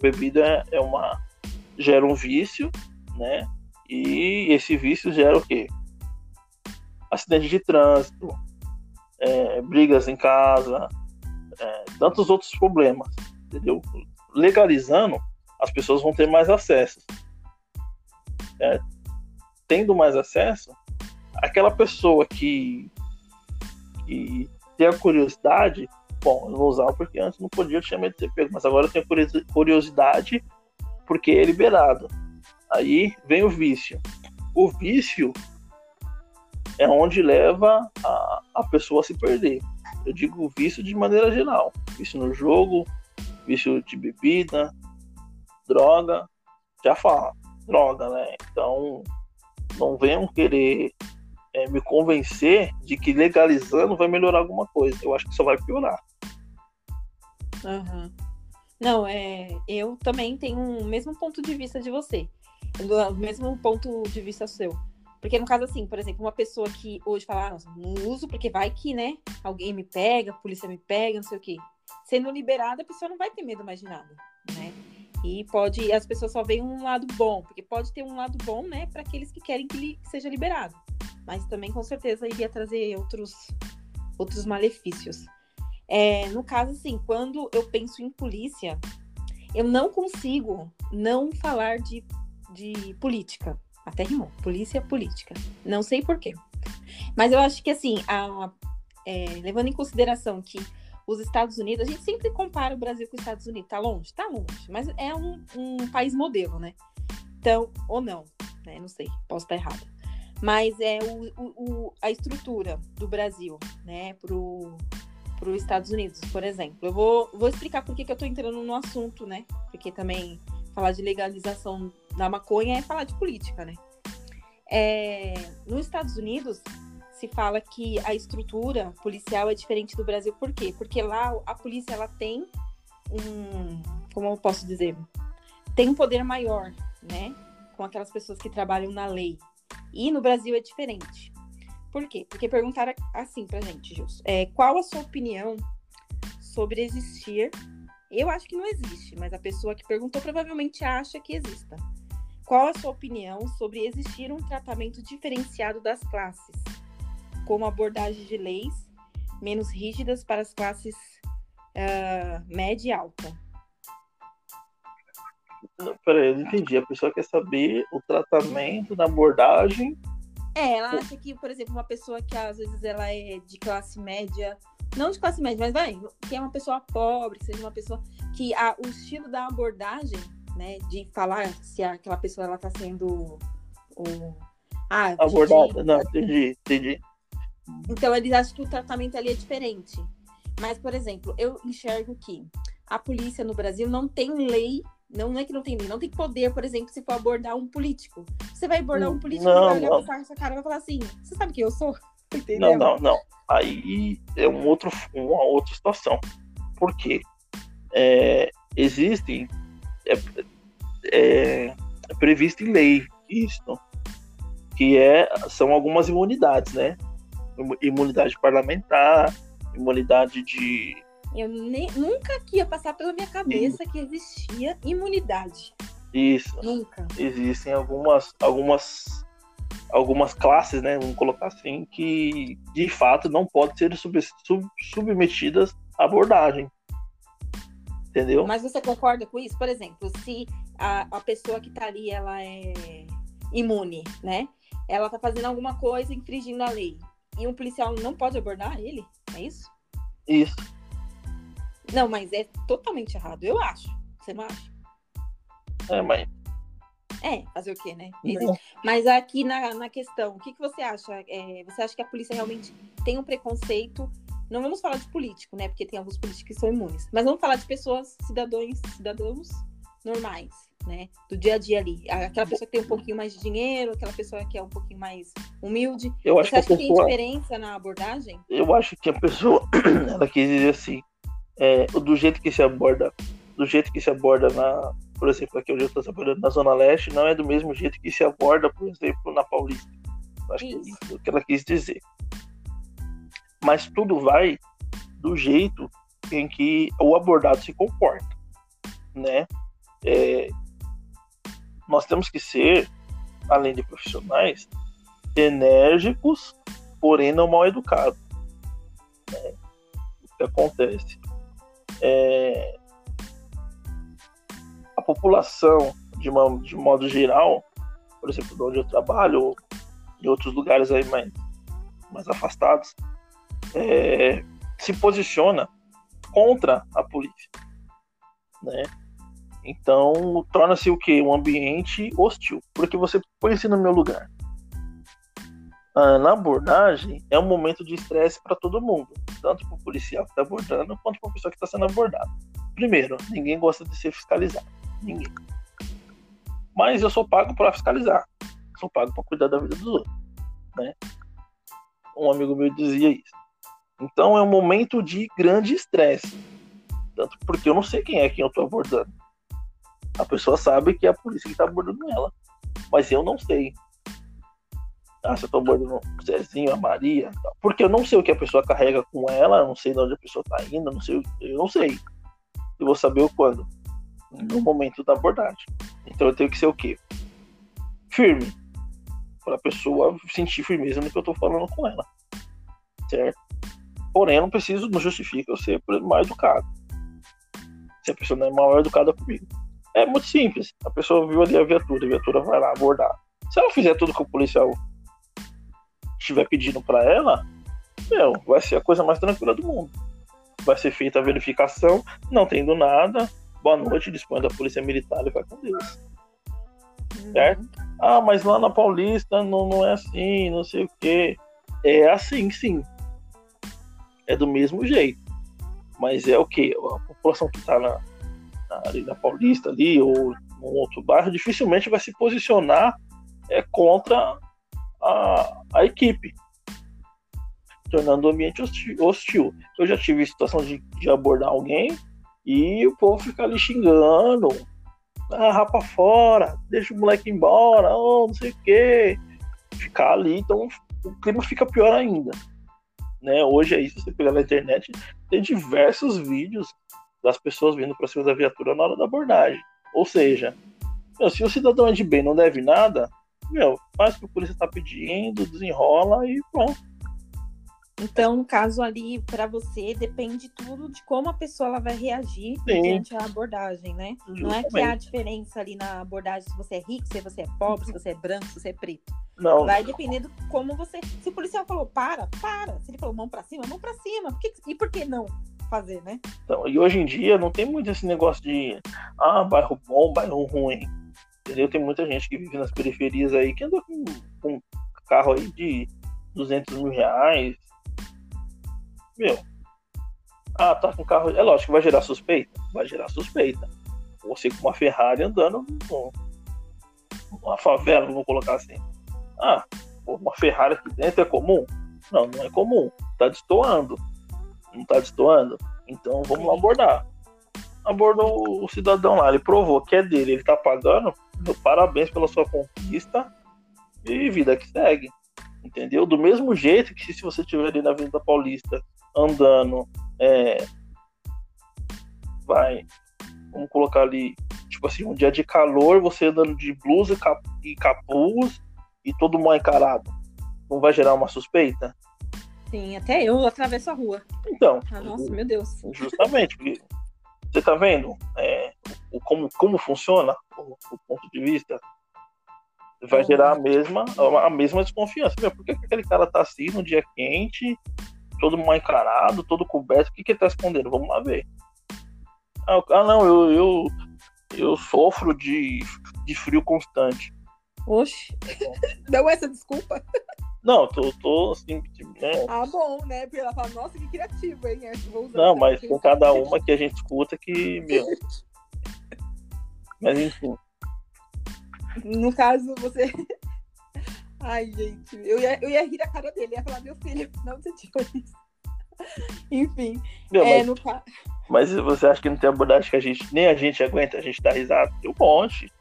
Bebida é uma gera um vício, né? E esse vício gera o quê? Acidente de trânsito, é, brigas em casa, é, tantos outros problemas, entendeu? Legalizando, as pessoas vão ter mais acesso. É, tendo mais acesso, aquela pessoa que, que tem a curiosidade, bom, eu vou usar porque antes não podia, eu tinha medo de ter pego, mas agora eu tenho curiosidade porque é liberado. Aí vem o vício. O vício é onde leva a, a pessoa a se perder. Eu digo vício de maneira geral. Vício no jogo, vício de bebida, droga. Já fala, droga, né? Então, não venham querer é, me convencer de que legalizando vai melhorar alguma coisa. Eu acho que só vai piorar.
Uhum. Não, é, eu também tenho o mesmo ponto de vista de você. O mesmo ponto de vista seu. Porque no caso, assim, por exemplo, uma pessoa que hoje fala, ah, não uso porque vai que, né, alguém me pega, a polícia me pega, não sei o quê. Sendo liberada, a pessoa não vai ter medo mais de nada, né? E pode, as pessoas só veem um lado bom, porque pode ter um lado bom, né, para aqueles que querem que ele seja liberado. Mas também, com certeza, iria trazer outros, outros malefícios. É, no caso, assim, quando eu penso em polícia, eu não consigo não falar de, de política. Até rimou. Polícia política. Não sei porquê. Mas eu acho que, assim, a, é, levando em consideração que os Estados Unidos, a gente sempre compara o Brasil com os Estados Unidos. Tá longe? Tá longe. Mas é um, um país modelo, né? Então, ou não, né? Não sei, posso estar errada. Mas é o, o, a estrutura do Brasil, né? Pro, para os Estados Unidos, por exemplo. Eu vou, vou explicar por que, que eu estou entrando no assunto, né? Porque também falar de legalização da maconha é falar de política, né? É, nos Estados Unidos se fala que a estrutura policial é diferente do Brasil, por quê? Porque lá a polícia ela tem um, como eu posso dizer, tem um poder maior, né? Com aquelas pessoas que trabalham na lei. E no Brasil é diferente. Por quê? Porque perguntaram assim pra gente, Jus. É, qual a sua opinião sobre existir? Eu acho que não existe, mas a pessoa que perguntou provavelmente acha que exista. Qual a sua opinião sobre existir um tratamento diferenciado das classes, como abordagem de leis menos rígidas para as classes uh, média e alta?
peraí, eu não entendi. A pessoa quer saber o tratamento da abordagem
é, ela acha que, por exemplo, uma pessoa que às vezes ela é de classe média, não de classe média, mas vai, que é uma pessoa pobre, que seja uma pessoa que a, o estilo da abordagem, né, de falar se aquela pessoa ela tá sendo o
ah, abordada, não, entendi, entendi.
Então eles acham que o tratamento ali é diferente. Mas, por exemplo, eu enxergo que a polícia no Brasil não tem lei não é que não tem não tem poder, por exemplo, se for abordar um político. Você vai abordar um político, não, vai olhar não. pra sua cara e vai falar assim: você sabe quem eu sou?
Entendeu? Não, não, não. Aí é um outro, uma outra situação. Por quê? É, existem. É, é, é previsto em lei isso, que é, são algumas imunidades, né? Imunidade parlamentar, imunidade de
eu nem, nunca que ia passar pela minha cabeça Sim. que existia imunidade.
Isso.
Nunca.
Existem algumas, algumas, algumas classes, né? Vamos colocar assim, que de fato não podem ser sub, sub, submetidas à abordagem. Entendeu?
Mas você concorda com isso? Por exemplo, se a, a pessoa que tá ali, ela é imune, né? Ela tá fazendo alguma coisa infringindo a lei. E um policial não pode abordar ele? É isso?
Isso.
Não, mas é totalmente errado, eu acho. Você não acha?
É, mas.
É, fazer o quê, né? Mas aqui na, na questão, o que, que você acha? É, você acha que a polícia realmente tem um preconceito? Não vamos falar de político, né? Porque tem alguns políticos que são imunes. Mas vamos falar de pessoas, cidadãos, cidadãos normais, né? Do dia a dia ali. Aquela pessoa que tem um pouquinho mais de dinheiro, aquela pessoa que é um pouquinho mais humilde.
Eu acho
você acha
que,
pessoa... que tem diferença na abordagem?
Eu acho que a pessoa, ela quis dizer assim, é, do jeito que se aborda, do jeito que se aborda na, por exemplo, aqui onde eu estou trabalhando na Zona Leste, não é do mesmo jeito que se aborda, por exemplo, na Paulista. Acho isso. que é isso que ela quis dizer. Mas tudo vai do jeito em que o abordado se comporta, né? É, nós temos que ser, além de profissionais, enérgicos, porém não mal educados. Né? O que acontece? É, a população, de, uma, de modo geral, por exemplo, de onde eu trabalho, ou em outros lugares aí mais, mais afastados, é, se posiciona contra a polícia, né? Então torna-se o que um ambiente hostil, porque você põe-se no meu lugar. Ah, na abordagem é um momento de estresse para todo mundo, tanto para o policial que está abordando quanto para a pessoa que está sendo abordada. Primeiro, ninguém gosta de ser fiscalizado, ninguém. Mas eu sou pago para fiscalizar, sou pago para cuidar da vida dos outros, né? Um amigo meu dizia isso. Então é um momento de grande estresse. Tanto porque eu não sei quem é quem eu estou abordando. A pessoa sabe que é a polícia que está abordando ela. Mas eu não sei. Ah, eu tô abordando o Zezinho, a Maria. Porque eu não sei o que a pessoa carrega com ela, eu não sei de onde a pessoa está indo, eu não sei, eu não sei. Eu vou saber o quando. No momento da abordagem. Então eu tenho que ser o quê? Firme. Para a pessoa sentir firmeza no que eu estou falando com ela. Certo? Porém, eu não preciso, não justifica eu ser mal educado. Se a pessoa não é mal educada comigo. É muito simples. A pessoa viu ali a viatura, a viatura vai lá abordar. Se ela fizer tudo que o policial estiver pedindo para ela, meu, vai ser a coisa mais tranquila do mundo. Vai ser feita a verificação, não tendo nada. Boa noite, dispõe da polícia militar e vai com Deus. Uhum. Certo? Ah, mas lá na Paulista não, não é assim, não sei o quê. É assim, sim é do mesmo jeito. Mas é o que? A população que está na, na, ali na Paulista ali, ou em outro bairro, dificilmente vai se posicionar é, contra a, a equipe, tornando o ambiente hostil. Eu já tive situação de, de abordar alguém e o povo fica ali xingando. Ah, rapa fora, deixa o moleque embora, oh, não sei o quê. Ficar ali, então o clima fica pior ainda. Né? Hoje aí, se você pegar na internet, tem diversos vídeos das pessoas vindo para cima da viatura na hora da abordagem. Ou seja, se o cidadão é de bem não deve nada, meu, faz o que a polícia está pedindo, desenrola e pronto.
Então, no caso ali, para você, depende tudo de como a pessoa ela vai reagir Sim. diante da abordagem, né? Justamente. Não é que há diferença ali na abordagem se você é rico, se você é pobre, se você é branco, se você é preto.
Não.
Vai depender do como você. Se o policial falou para, para. Se ele falou mão para cima, mão para cima. Por que... E por que não fazer, né?
Então, e hoje em dia não tem muito esse negócio de ah, bairro bom, bairro ruim. Entendeu? Tem muita gente que vive nas periferias aí que anda com, com carro aí de 200 mil reais, meu, ah, tá com carro. É lógico que vai gerar suspeita. Vai gerar suspeita. Você com uma Ferrari andando numa favela, vou colocar assim. Ah, uma Ferrari aqui dentro é comum? Não, não é comum. Tá destoando. Não tá destoando? Então vamos lá abordar. Abordou o cidadão lá, ele provou que é dele, ele tá pagando. Parabéns pela sua conquista. E vida que segue. Entendeu? Do mesmo jeito que se você estiver ali na Avenida Paulista andando, é, vai, vamos colocar ali, tipo assim, um dia de calor, você andando de blusa e capuz e todo mal encarado, não vai gerar uma suspeita?
Sim, até eu atravesso a rua.
Então.
Ah, nossa, meu Deus.
Justamente, porque você tá vendo é, o, como, como funciona o, o ponto de vista vai gerar a mesma, a mesma desconfiança. Meu, por que aquele cara tá assim no dia quente, todo mal encarado, todo coberto? O que, que ele tá escondendo? Vamos lá ver. Ah, ah não, eu, eu, eu sofro de, de frio constante.
Oxe, deu essa desculpa?
Não, tô, tô assim.
Né? Ah, bom, né? Porque ela fala, nossa, que criativo, hein?
não, mas com cada uma que a gente escuta que, meu. mas enfim.
No caso, você. Ai, gente, eu ia, eu ia rir a cara dele, ia falar, meu filho, não você tinha isso. Enfim.
Não, é, mas, no... mas você acha que não tem abordagem que a gente, nem a gente aguenta, a gente dá risada? Tem um monte.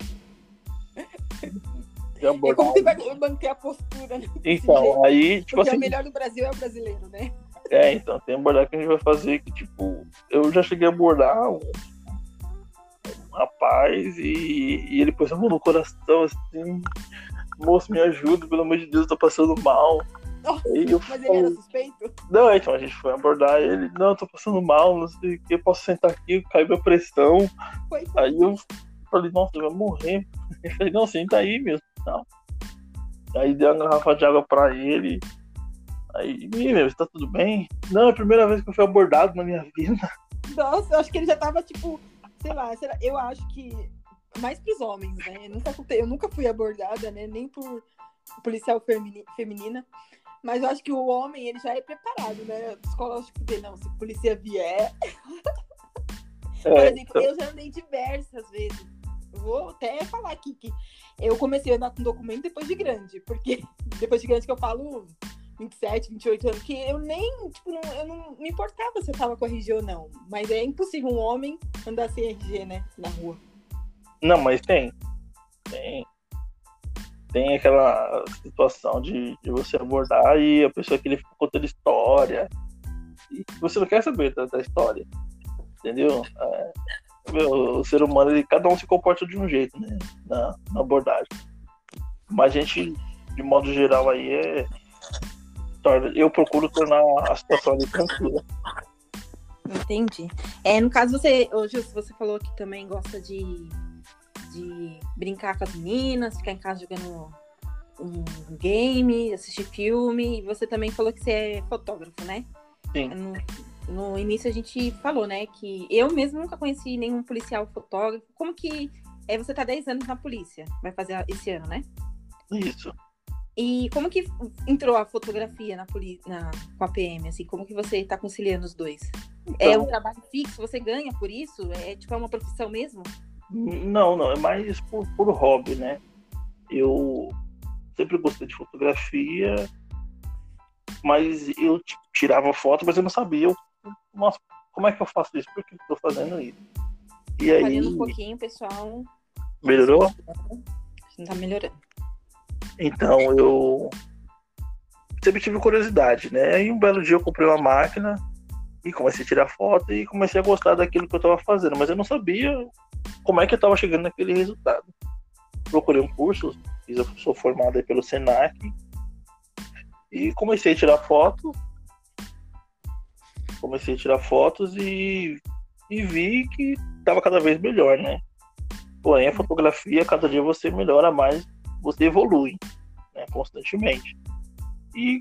É como você vai manter a postura, né?
Então, aí, tipo
Porque
assim.
o melhor do Brasil é o brasileiro, né?
É, então, tem abordagem que a gente vai fazer que, tipo, eu já cheguei a abordar rapaz e, e ele pôs a mão no coração, assim, moço, me ajuda, pelo amor de Deus, eu tô passando mal.
eu mas ele era suspeito?
Não, então a gente foi abordar ele, não, eu tô passando mal, não sei o que, posso sentar aqui, caiu minha pressão. Foi. Aí eu falei, nossa, vai morrer. Ele falei, não, senta aí mesmo. Não. Aí deu uma garrafa de água pra ele. Aí, meu, está tudo bem? Não, é a primeira vez que eu fui abordado na minha vida.
Nossa, eu acho que ele já tava, tipo, sei lá, eu acho que mais pros homens, né? Eu nunca, eu nunca fui abordada, né? Nem por policial feminina. Mas eu acho que o homem, ele já é preparado, né? Psicológico dele, não, se a polícia vier. É, por exemplo, então... eu já andei diversas vezes. Vou até falar aqui que eu comecei a andar com documento depois de grande, porque depois de grande que eu falo 27, 28 anos, que eu nem, tipo, não, eu não me importava se eu tava com RG ou não. Mas é impossível um homem andar sem RG, né, na rua.
Não, mas tem. Tem. Tem aquela situação de, de você abordar e a pessoa que ele fica contando história. E você não quer saber da, da história. Entendeu? É, meu, o ser humano, ele, cada um se comporta de um jeito, né? Na, na abordagem. Mas a gente, de modo geral, aí é eu procuro tornar a situação ali tranquila.
Entendi. É, no caso, você, hoje você falou que também gosta de, de brincar com as meninas, ficar em casa jogando um game, assistir filme. E você também falou que você é fotógrafo, né?
Sim.
No, no início a gente falou, né, que eu mesmo nunca conheci nenhum policial fotógrafo. Como que é, você tá 10 anos na polícia? Vai fazer esse ano, né?
Isso.
E como que entrou a fotografia na, na, com a PM, assim? Como que você está conciliando os dois? É então, é um trabalho fixo? Você ganha por isso? É tipo é uma profissão mesmo?
Não, não. É mais por, por hobby, né? Eu sempre gostei de fotografia, mas eu tirava foto, mas eu não sabia. Eu, nossa, como é que eu faço isso? Por que estou fazendo isso?
E aí... um pouquinho, pessoal.
Melhorou?
Tá melhorando.
Então eu sempre tive curiosidade, né? E um belo dia eu comprei uma máquina e comecei a tirar foto e comecei a gostar daquilo que eu estava fazendo, mas eu não sabia como é que eu estava chegando naquele resultado. Procurei um curso, fiz, eu sou formado aí pelo Senac e comecei a tirar foto. Comecei a tirar fotos e, e vi que estava cada vez melhor, né? Porém, a fotografia, cada dia você melhora mais você evolui né, constantemente. E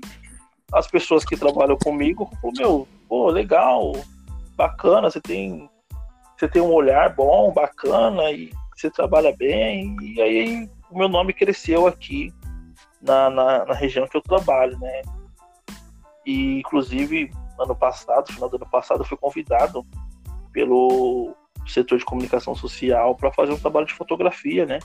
as pessoas que trabalham comigo falam, meu, pô, legal, bacana, você tem, você tem um olhar bom, bacana, e você trabalha bem, e aí o meu nome cresceu aqui na, na, na região que eu trabalho, né? E inclusive ano passado, final do ano passado, eu fui convidado pelo setor de comunicação social para fazer um trabalho de fotografia, né?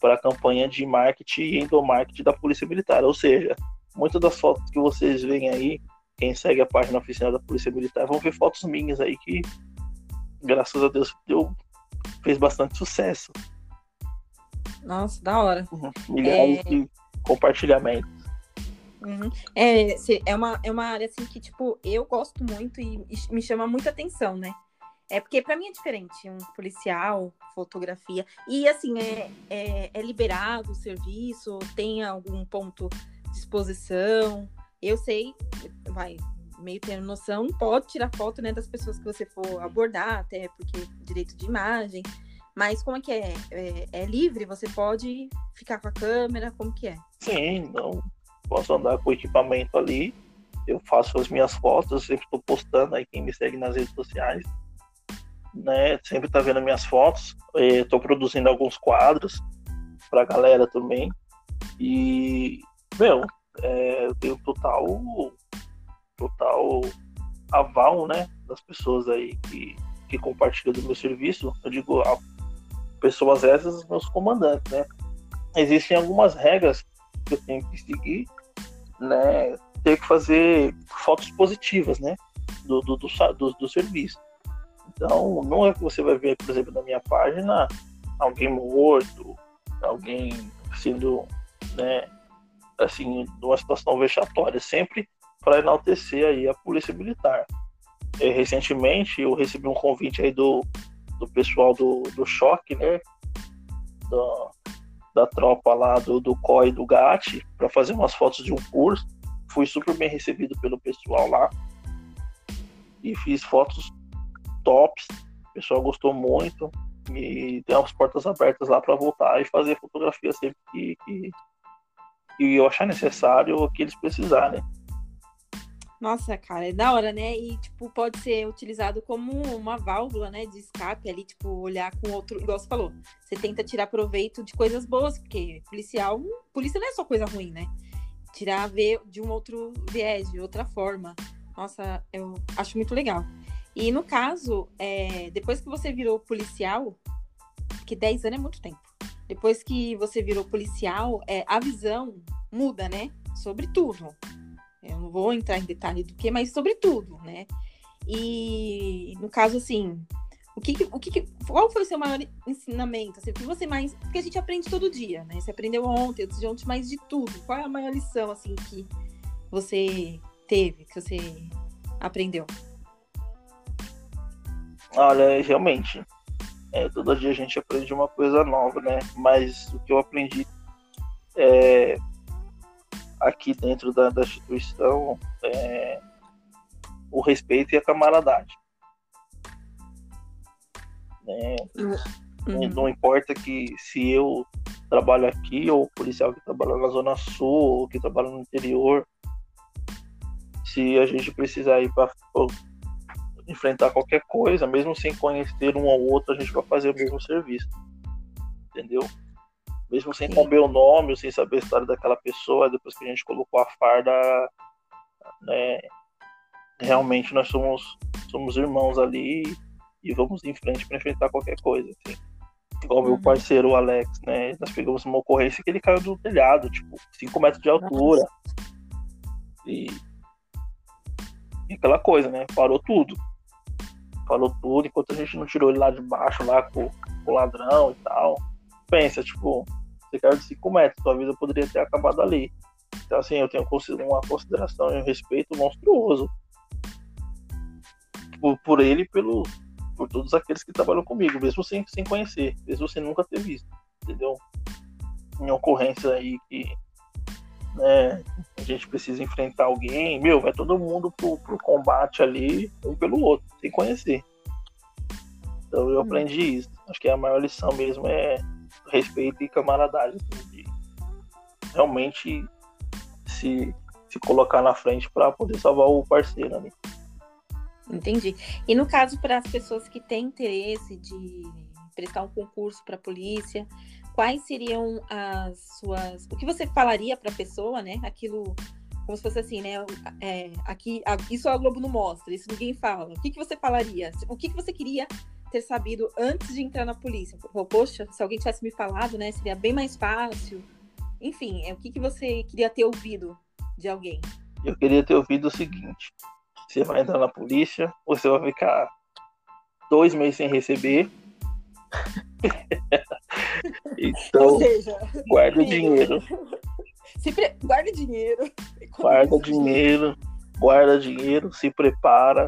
Para a campanha de marketing e endomarketing da Polícia Militar. Ou seja, muitas das fotos que vocês veem aí, quem segue a página oficial da Polícia Militar, vão ver fotos minhas aí que, graças a Deus, deu, fez bastante sucesso.
Nossa, da hora.
Uhum. Milhares é... de compartilhamentos.
Uhum. É, é, uma, é uma área assim que, tipo, eu gosto muito e, e me chama muita atenção, né? É porque para mim é diferente, um policial, fotografia. E assim, é, é, é, liberado o serviço, tem algum ponto de exposição. Eu sei, vai, meio tendo noção, pode tirar foto né, das pessoas que você for abordar, até porque direito de imagem. Mas como é que é? É, é livre? Você pode ficar com a câmera? Como que é?
Sim, não posso andar com o equipamento ali. Eu faço as minhas fotos, sempre estou postando aí quem me segue nas redes sociais né? Sempre tá vendo minhas fotos. Estou produzindo alguns quadros pra galera também. E, meu, é, eu tenho total, total aval, né? Das pessoas aí que, que compartilham do meu serviço. Eu digo, a, pessoas essas, meus comandantes, né? Existem algumas regras que eu tenho que seguir, né? Tenho que fazer fotos positivas, né? Do, do, do, do, do serviço. Então, não é que você vai ver, por exemplo, na minha página, alguém morto, alguém sendo, né, assim, numa situação vexatória. Sempre para enaltecer aí a polícia militar. E, é, recentemente eu recebi um convite aí do, do pessoal do, do choque, né? Da, da tropa lá do, do COI do GAT para fazer umas fotos de um curso. Fui super bem recebido pelo pessoal lá. E fiz fotos tops. O pessoal gostou muito. E tem as portas abertas lá para voltar e fazer fotografia sempre que, que, que eu achar necessário ou que eles precisarem.
Nossa, cara, é da hora, né? E, tipo, pode ser utilizado como uma válvula, né, de escape ali, tipo, olhar com outro, igual você falou. Você tenta tirar proveito de coisas boas, porque policial, polícia não é só coisa ruim, né? Tirar ver de um outro viés, de outra forma. Nossa, eu acho muito legal. E no caso, é, depois que você virou policial, que 10 anos é muito tempo. Depois que você virou policial, é, a visão muda, né? Sobre tudo eu não vou entrar em detalhe do que, mas sobre tudo, né? E no caso, assim, o que, o que, qual foi o seu maior ensinamento? Assim, o que você mais. Porque a gente aprende todo dia, né? Você aprendeu ontem, de ontem, mais de tudo. Qual é a maior lição, assim, que você teve, que você aprendeu?
Olha, realmente, é, todo dia a gente aprende uma coisa nova, né? Mas o que eu aprendi é, aqui dentro da, da instituição é, o respeito e a camaradagem. Né? Uhum. Não importa que se eu trabalho aqui ou o policial que trabalha na zona sul ou que trabalha no interior, se a gente precisar ir para enfrentar qualquer coisa, mesmo sem conhecer um ou outro, a gente vai fazer o mesmo serviço. Entendeu? mesmo sem saber o nome, sem saber a história daquela pessoa, depois que a gente colocou a farda, né, realmente nós somos, somos irmãos ali e vamos em frente para enfrentar qualquer coisa, assim. Igual uhum. meu parceiro, o Alex, né? Nós pegamos uma ocorrência que ele caiu do telhado, tipo, 5 metros de altura. E... e aquela coisa, né? Parou tudo. Parou tudo, enquanto a gente não tirou ele lá de baixo, lá com, com o ladrão e tal. Pensa, tipo, você caiu de 5 metros, sua vida poderia ter acabado ali. Então, assim, eu tenho uma consideração e um respeito monstruoso por, por ele e pelo, por todos aqueles que trabalham comigo, mesmo sem, sem conhecer, mesmo sem nunca ter visto, entendeu? Em ocorrência aí que né, a gente precisa enfrentar alguém, meu, vai todo mundo pro, pro combate ali, um pelo outro, sem conhecer. Então eu hum. aprendi isso. Acho que a maior lição mesmo é respeito e camaradagem. Assim, realmente se, se colocar na frente para poder salvar o parceiro ali.
Entendi. E no caso, para as pessoas que têm interesse de prestar um concurso para a polícia, quais seriam as suas. O que você falaria para a pessoa, né? Aquilo. Como se fosse assim, né? É, aqui, isso a Globo não mostra, isso ninguém fala. O que, que você falaria? O que, que você queria ter sabido antes de entrar na polícia. Poxa, se alguém tivesse me falado, né, seria bem mais fácil. Enfim, é o que, que você queria ter ouvido de alguém?
Eu queria ter ouvido o seguinte: você vai entrar na polícia, você vai ficar dois meses sem receber. então, seja, guarda o dinheiro.
Pre... Guarda dinheiro.
Guarda dinheiro, guarda dinheiro, se prepara,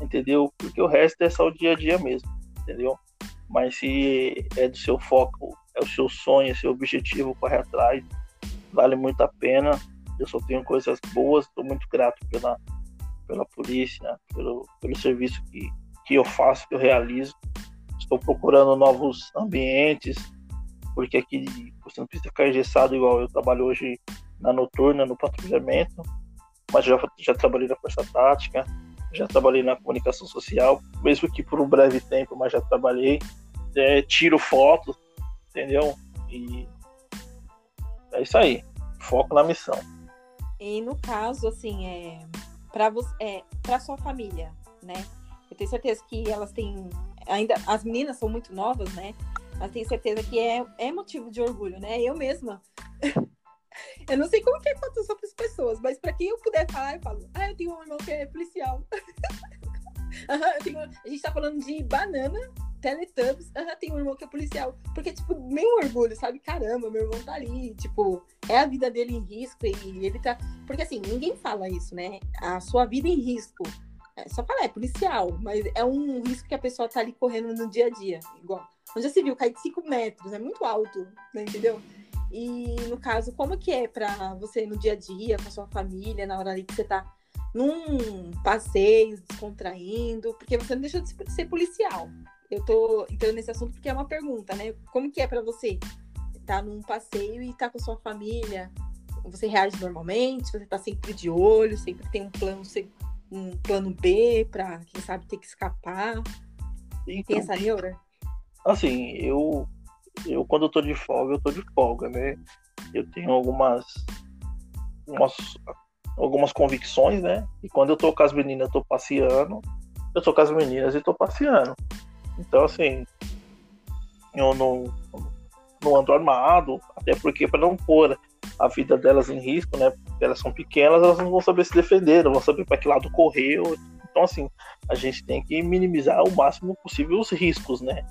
entendeu? Porque o resto é só o dia a dia mesmo, entendeu? Mas se é do seu foco, é o seu sonho, é seu objetivo, corre atrás, vale muito a pena. Eu só tenho coisas boas, estou muito grato pela, pela polícia, pelo, pelo serviço que, que eu faço, que eu realizo. Estou procurando novos ambientes, porque aqui você não precisa ficar engessado igual eu trabalho hoje na noturna, no patrulhamento, mas já, já trabalhei na Força Tática, já trabalhei na comunicação social, mesmo que por um breve tempo, mas já trabalhei. É, tiro fotos, entendeu? E é isso aí. Foco na missão.
E no caso, assim, é para você, é, para sua família, né? Eu tenho certeza que elas têm ainda as meninas são muito novas, né? Mas tenho certeza que é, é motivo de orgulho, né? Eu mesma Eu não sei como que é com as outras pessoas, mas para quem eu puder falar, eu falo, ah, eu tenho um irmão que é policial. tenho... A gente tá falando de banana, Teletubbies, aham, tem um irmão que é policial. Porque, tipo, meio orgulho, sabe? Caramba, meu irmão tá ali, tipo, é a vida dele em risco e ele tá. Porque assim, ninguém fala isso, né? A sua vida em risco. É, só falar, é policial, mas é um risco que a pessoa tá ali correndo no dia a dia. Igual. Onde já se viu, cair de 5 metros, é muito alto, né? Entendeu? E no caso, como que é para você no dia a dia, com a sua família, na hora ali que você tá num passeio, descontraindo, porque você não deixa de ser policial. Eu tô entrando nesse assunto porque é uma pergunta, né? Como que é para você estar tá num passeio e estar tá com a sua família? Você reage normalmente? Você tá sempre de olho? Sempre tem um plano, um plano B para quem sabe ter que escapar? Então, tem essa neura?
Assim, eu eu quando eu tô de folga, eu tô de folga, né? Eu tenho algumas, algumas, algumas convicções, né? E quando eu tô com as meninas, eu tô passeando. Eu tô com as meninas e tô passeando. Então, assim, eu não, não ando armado, até porque para não pôr a vida delas em risco, né? Porque elas são pequenas, elas não vão saber se defender, não vão saber para que lado correr. Então, assim, a gente tem que minimizar o máximo possível os riscos, né?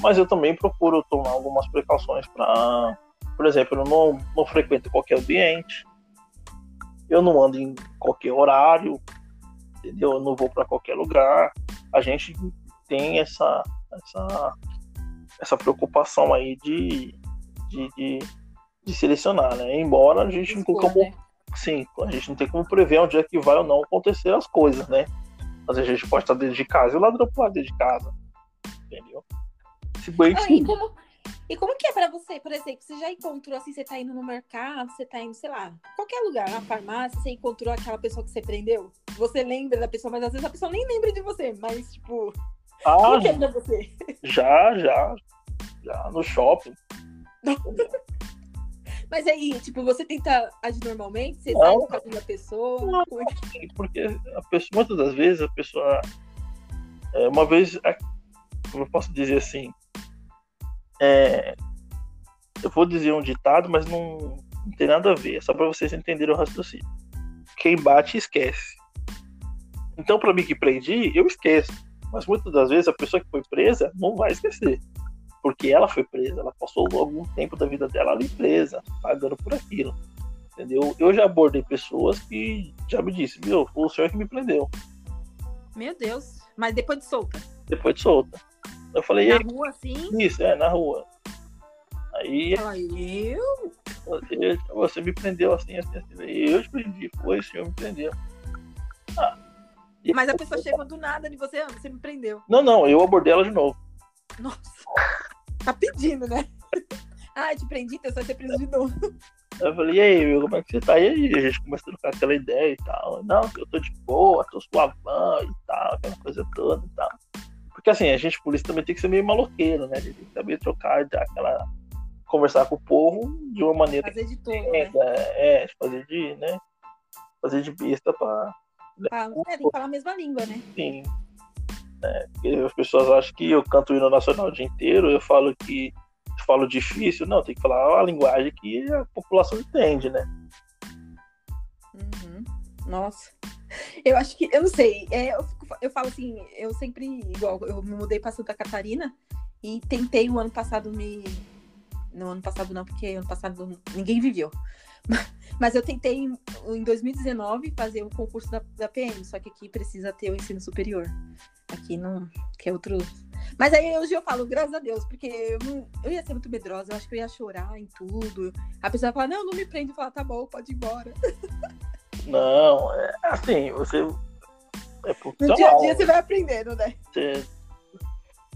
Mas eu também procuro tomar algumas precauções para, por exemplo, eu não, não frequento qualquer ambiente, eu não ando em qualquer horário, entendeu? Eu não vou para qualquer lugar. A gente tem essa essa, essa preocupação aí de, de, de, de selecionar, né? Embora a gente não tem como né? sim, a gente não tem como prever onde é que vai ou não acontecer as coisas, né? Mas a gente pode estar dentro de casa e o ladrão pode dentro de casa, entendeu?
Tipo, ah, e, como, e como que é pra você, por exemplo, você já encontrou, assim, você tá indo no mercado, você tá indo, sei lá, qualquer lugar, na farmácia, você encontrou aquela pessoa que você prendeu? Você lembra da pessoa, mas às vezes a pessoa nem lembra de você, mas, tipo,
ah, como que é pra você? Já, já, já, no shopping.
Mas aí, tipo, você tenta agir normalmente? Você sai do caminho da pessoa? Não,
é porque a pessoa, muitas das vezes a pessoa. É, uma vez, como eu posso dizer assim, é, eu vou dizer um ditado, mas não, não tem nada a ver, é só para vocês entenderem o raciocínio. Quem bate, esquece. Então, para mim que prendi, eu esqueço. Mas muitas das vezes a pessoa que foi presa não vai esquecer. Porque ela foi presa, ela passou algum tempo da vida dela ali presa, pagando por aquilo. Entendeu? Eu já abordei pessoas que já me disse, meu, foi o senhor que me prendeu.
Meu Deus. Mas depois de solta?
Depois de solta. Eu falei,
na rua, assim?
Isso, é, na rua. Aí.
Fala, eu?
Você, você me prendeu assim, assim, assim. Eu te prendi, foi, o senhor me prendeu.
Ah, Mas a pessoa chegou do nada de você, ah, você me prendeu.
Não, não, eu abordei ela de novo.
Nossa. Tá pedindo, né? ah, te prendi, então você vai ser preso de novo.
Eu falei, e aí, meu, como é que você tá? E aí, a gente começou a trocar aquela ideia e tal. Não, eu tô de boa, tô suavão e tal, aquela coisa toda e tal. Porque assim, a gente, polícia, também tem que ser meio maloqueiro, né? A gente tem que saber trocar aquela. conversar com o povo de uma maneira.
Fazer de todo. É,
né? é, fazer de, né? Fazer de besta pra.
Ah, é, tem que falar a mesma língua, né?
Sim. É, as pessoas acham que eu canto o hino nacional o dia inteiro, eu falo que eu falo difícil, não, tem que falar a linguagem que a população entende, né?
Uhum. Nossa. Eu acho que, eu não sei, é, eu, eu falo assim, eu sempre, igual, eu me mudei para Santa Catarina e tentei o ano passado me. No ano passado não, porque ano passado ninguém viveu. Mas eu tentei em 2019 fazer o concurso da, da PM, só que aqui precisa ter o ensino superior. Aqui não, que é outro. Mas aí hoje eu falo, graças a Deus, porque eu, não, eu ia ser muito medrosa, eu acho que eu ia chorar em tudo. A pessoa ia falar, não, não me prende, eu falar, tá bom, pode ir embora.
Não, é assim, você.
É no dia a dia você vai aprendendo, né?
Você,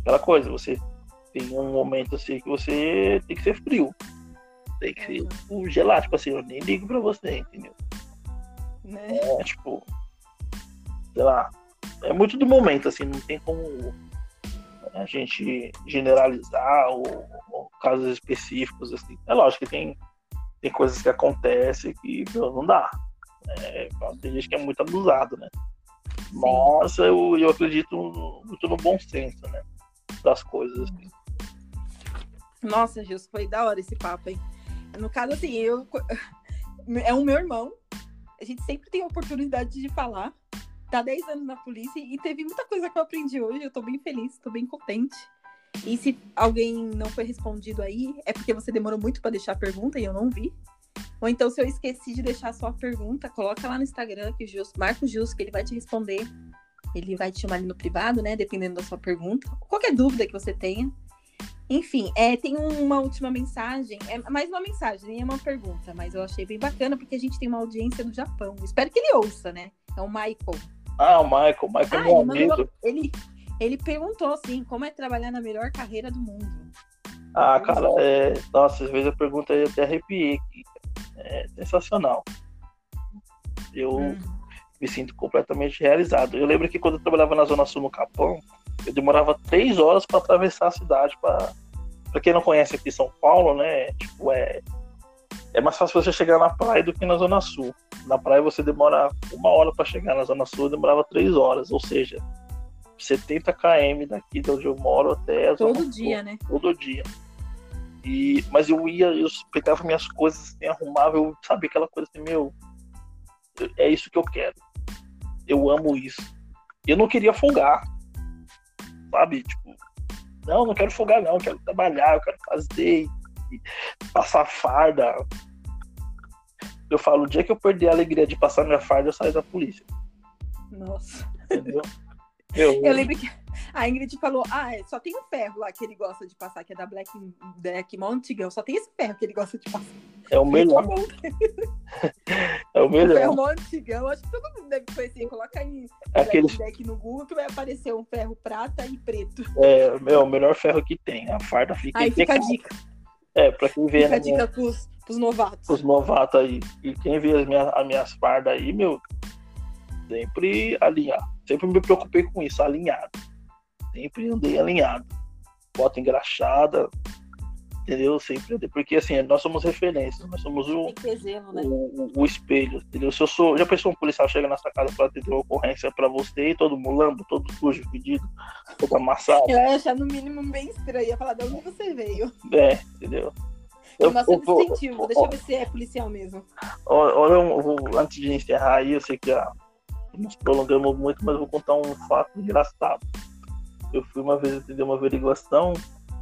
aquela coisa, você tem um momento assim que você tem que ser frio. Tem que ser uhum. gelado, tipo assim, eu nem ligo pra você, entendeu?
Né?
É, tipo, sei lá, é muito do momento, assim, não tem como a gente generalizar ou, ou casos específicos, assim. É lógico que tem, tem coisas que acontecem que meu, não dá. É, tem gente que é muito abusado, né? Sim. Mas eu, eu acredito muito no bom senso, né? Das coisas. Assim.
Nossa, Gilson, foi da hora esse papo, hein? No caso, assim, eu. É o meu irmão. A gente sempre tem a oportunidade de falar. tá 10 anos na polícia e teve muita coisa que eu aprendi hoje. Eu tô bem feliz, tô bem contente. E se alguém não foi respondido aí, é porque você demorou muito para deixar a pergunta e eu não vi. Ou então, se eu esqueci de deixar a sua pergunta, coloca lá no Instagram que o Gilson, Marco que ele vai te responder. Ele vai te chamar ali no privado, né? Dependendo da sua pergunta. Qualquer dúvida que você tenha. Enfim, é, tem uma última mensagem. É mais uma mensagem, nem é uma pergunta, mas eu achei bem bacana porque a gente tem uma audiência no Japão. Espero que ele ouça, né? É o Michael.
Ah, o Michael, o Michael é ah, meu
ele
amigo.
Mandou, ele, ele perguntou assim, como é trabalhar na melhor carreira do mundo?
Ah, cara, é... nossa, às vezes a pergunta eu até arrepiei. É sensacional. Eu hum. me sinto completamente realizado. Eu lembro que quando eu trabalhava na Zona Sul no Capão, eu demorava três horas para atravessar a cidade. Para quem não conhece aqui São Paulo, né? Tipo, é, é mais fácil você chegar na praia do que na Zona Sul. Na praia você demora uma hora para chegar, na Zona Sul demorava três horas. Ou seja, 70 km daqui de onde eu moro até a
Todo dia, Sul, né?
Todo dia. E, mas eu ia, eu pegava minhas coisas, assim, arrumava, eu sabia aquela coisa assim, meu, é isso que eu quero. Eu amo isso. Eu não queria folgar, sabe? Tipo, não, não quero folgar, não, eu quero trabalhar, eu quero fazer, passar farda. Eu falo, o dia que eu perder a alegria de passar minha farda, eu saio da polícia.
Nossa.
Entendeu?
Eu, eu lembro que a Ingrid falou: ah, é, só tem um ferro lá que ele gosta de passar, que é da Black, Black Mountain, só tem esse ferro que ele gosta de passar.
É o melhor. é o melhor. O
ferro Montigão, acho que todo mundo deve conhecer. Coloca aí
Aquele...
Black Deck no Google que vai aparecer um ferro prata e preto.
É, meu, o melhor ferro que tem. A farda fica
Aí fica a dica.
É, pra quem vê.
Fica a dica minha... pros, pros novatos.
Os novatos aí. E quem vê as minhas, as minhas fardas aí, meu, sempre alinhar. Sempre me preocupei com isso, alinhado. Sempre andei alinhado. Bota engraxada, entendeu? Sempre andei. Porque assim, nós somos referências, nós somos o,
né?
o, o, espelho, entendeu? Se eu sou. Já pensou um policial chega na sua casa para atender uma ocorrência para você e todo mulambo, todo sujo, pedido, todo amassado?
Eu ia achar no mínimo bem estranho, ia falar de onde você veio.
É, entendeu?
Eu, Nossa, eu, eu, incentivo, deixa eu ver se é policial mesmo.
Olha, antes de encerrar aí, eu sei que já nos prolongamos muito, mas vou contar um fato engraçado. Eu fui uma vez atender uma averiguação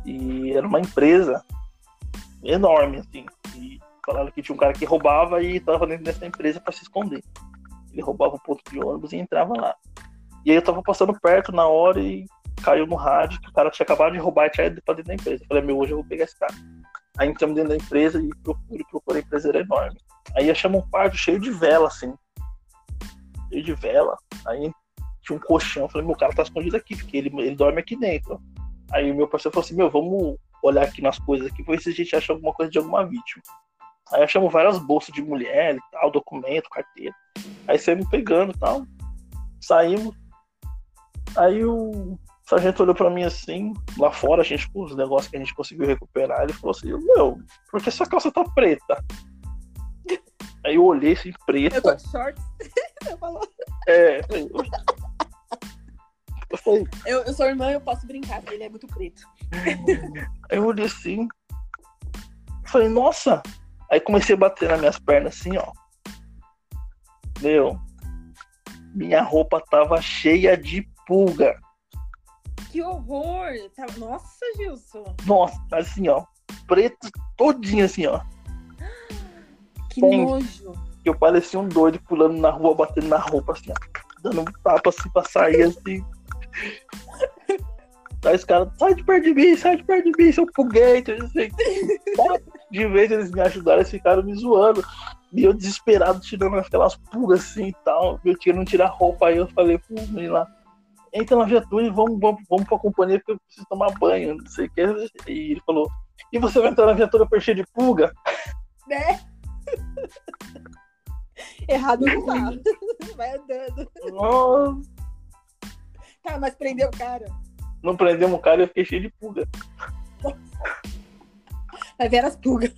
e era uma empresa enorme, assim. E falaram que tinha um cara que roubava e estava dentro dessa empresa para se esconder. Ele roubava o ponto de ônibus e entrava lá. E aí eu tava passando perto na hora e caiu no rádio que o cara tinha acabado de roubar e tinha ido pra dentro da empresa. Eu falei, meu, hoje eu vou pegar esse cara. Aí entramos dentro da empresa e procurei, procurei, a empresa era enorme. Aí achamos um quarto cheio de vela, assim cheio de vela. Aí tinha um colchão. Falei, meu cara tá escondido aqui, porque ele, ele dorme aqui dentro. Aí o meu parceiro falou assim, meu, vamos olhar aqui nas coisas aqui ver se a gente acha alguma coisa de alguma vítima. Aí achamos várias bolsas de mulher e tal, documento, carteira. Aí saímos pegando e tal. Saímos. Aí o sargento olhou pra mim assim, lá fora, a gente, com os negócios que a gente conseguiu recuperar, ele falou assim, meu, por que sua calça tá preta? Aí eu olhei assim, preta.
Eu tô de falou.
É. Eu, falei,
eu, eu sou irmã, eu posso brincar, porque ele é muito preto.
Aí eu olhei assim. Falei, nossa! Aí comecei a bater nas minhas pernas assim, ó. Meu, minha roupa tava cheia de pulga.
Que horror! Tá, nossa, Gilson!
Nossa, assim, ó. Preto todinho assim, ó.
Que Tem, nojo!
Eu parecia um doido pulando na rua, batendo na roupa, assim, dando um tapa assim pra sair, assim. Aí os caras, sai de perto de mim, sai de perto de mim, seu foguete, assim. De vez eles me ajudaram, eles ficaram me zoando. E eu desesperado, tirando aquelas pulgas assim e tal. Eu querendo tirar roupa, aí eu falei pro menino lá, entra na viatura e vamos, vamos, vamos pra companhia porque eu preciso tomar banho, não sei o que. E ele falou, e você vai entrar na viatura cheio de pulga?
Né? Errado não tá. Vai andando.
Nossa.
Tá, mas prendeu o cara.
Não prendemos o cara eu fiquei cheio de pulga.
Vai ver as pulgas.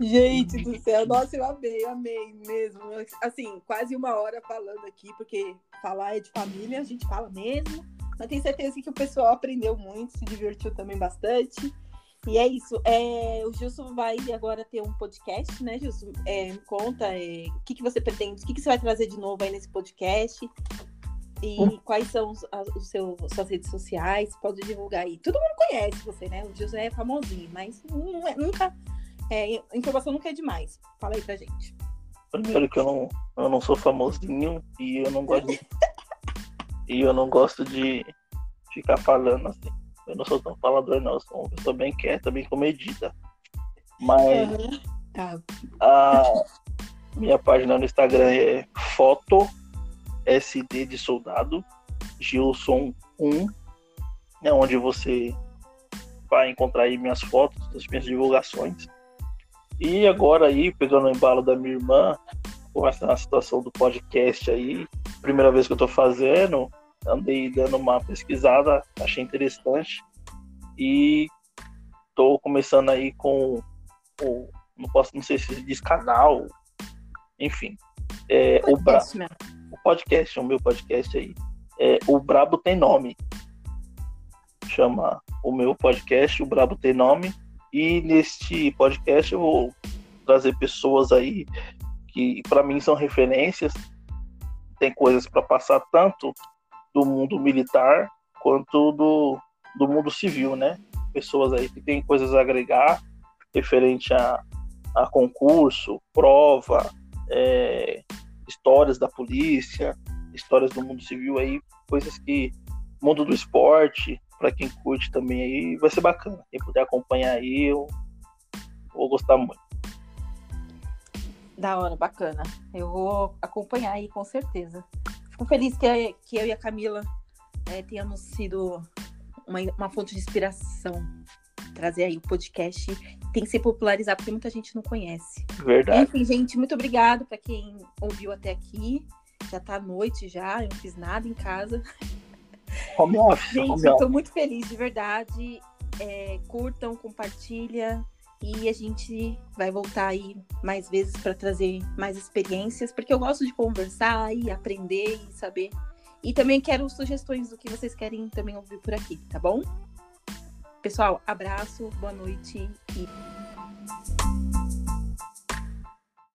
Gente do céu, nossa, eu amei, amei mesmo. Assim, quase uma hora falando aqui, porque falar é de família, a gente fala mesmo. Mas tenho certeza que o pessoal aprendeu muito, se divertiu também bastante. E é isso. É, o Gilson vai agora ter um podcast, né, Gilson? É, me conta é, o que, que você pretende, o que, que você vai trazer de novo aí nesse podcast. E hum. quais são os, os seus, suas redes sociais? Pode divulgar aí. Todo mundo conhece você, né? O Gilson é famosinho, mas é, nunca. É, informação nunca é demais. Fala aí pra gente.
Primeiro que eu não, eu não sou famosinho e eu não gosto de, e eu não gosto de ficar falando assim. Eu não sou tão falador, não. Eu sou uma pessoa bem quieta, bem comedida. Mas uhum. tá. a minha página no Instagram é foto SD de soldado, Gilson 1, é onde você vai encontrar aí minhas fotos, as minhas divulgações. E agora aí, pegando o embalo da minha irmã, com essa situação do podcast aí, primeira vez que eu tô fazendo, andei dando uma pesquisada, achei interessante. E tô começando aí com o. Não posso, não sei se diz canal, enfim. É, o, Bra... o podcast, o meu podcast aí. É, o Brabo tem nome. Chama o meu podcast, o Brabo tem nome. E neste podcast eu vou trazer pessoas aí que para mim são referências. Tem coisas para passar tanto do mundo militar quanto do, do mundo civil, né? Pessoas aí que têm coisas a agregar referente a, a concurso, prova, é, histórias da polícia, histórias do mundo civil aí, coisas que mundo do esporte, para quem curte também aí, vai ser bacana. Quem puder acompanhar aí, eu vou gostar muito.
Da hora, bacana. Eu vou acompanhar aí com certeza. Fico feliz que, que eu e a Camila é, tenhamos sido uma, uma fonte de inspiração. Trazer aí o podcast tem que se popularizar, porque muita gente não conhece.
Verdade.
Enfim, gente, muito obrigado para quem ouviu até aqui. Já tá noite já, eu não fiz nada em casa.
Home office,
gente,
home
eu tô muito feliz, de verdade. É, curtam, compartilha. E a gente vai voltar aí mais vezes para trazer mais experiências, porque eu gosto de conversar e aprender e saber. E também quero sugestões do que vocês querem também ouvir por aqui, tá bom? Pessoal, abraço, boa noite e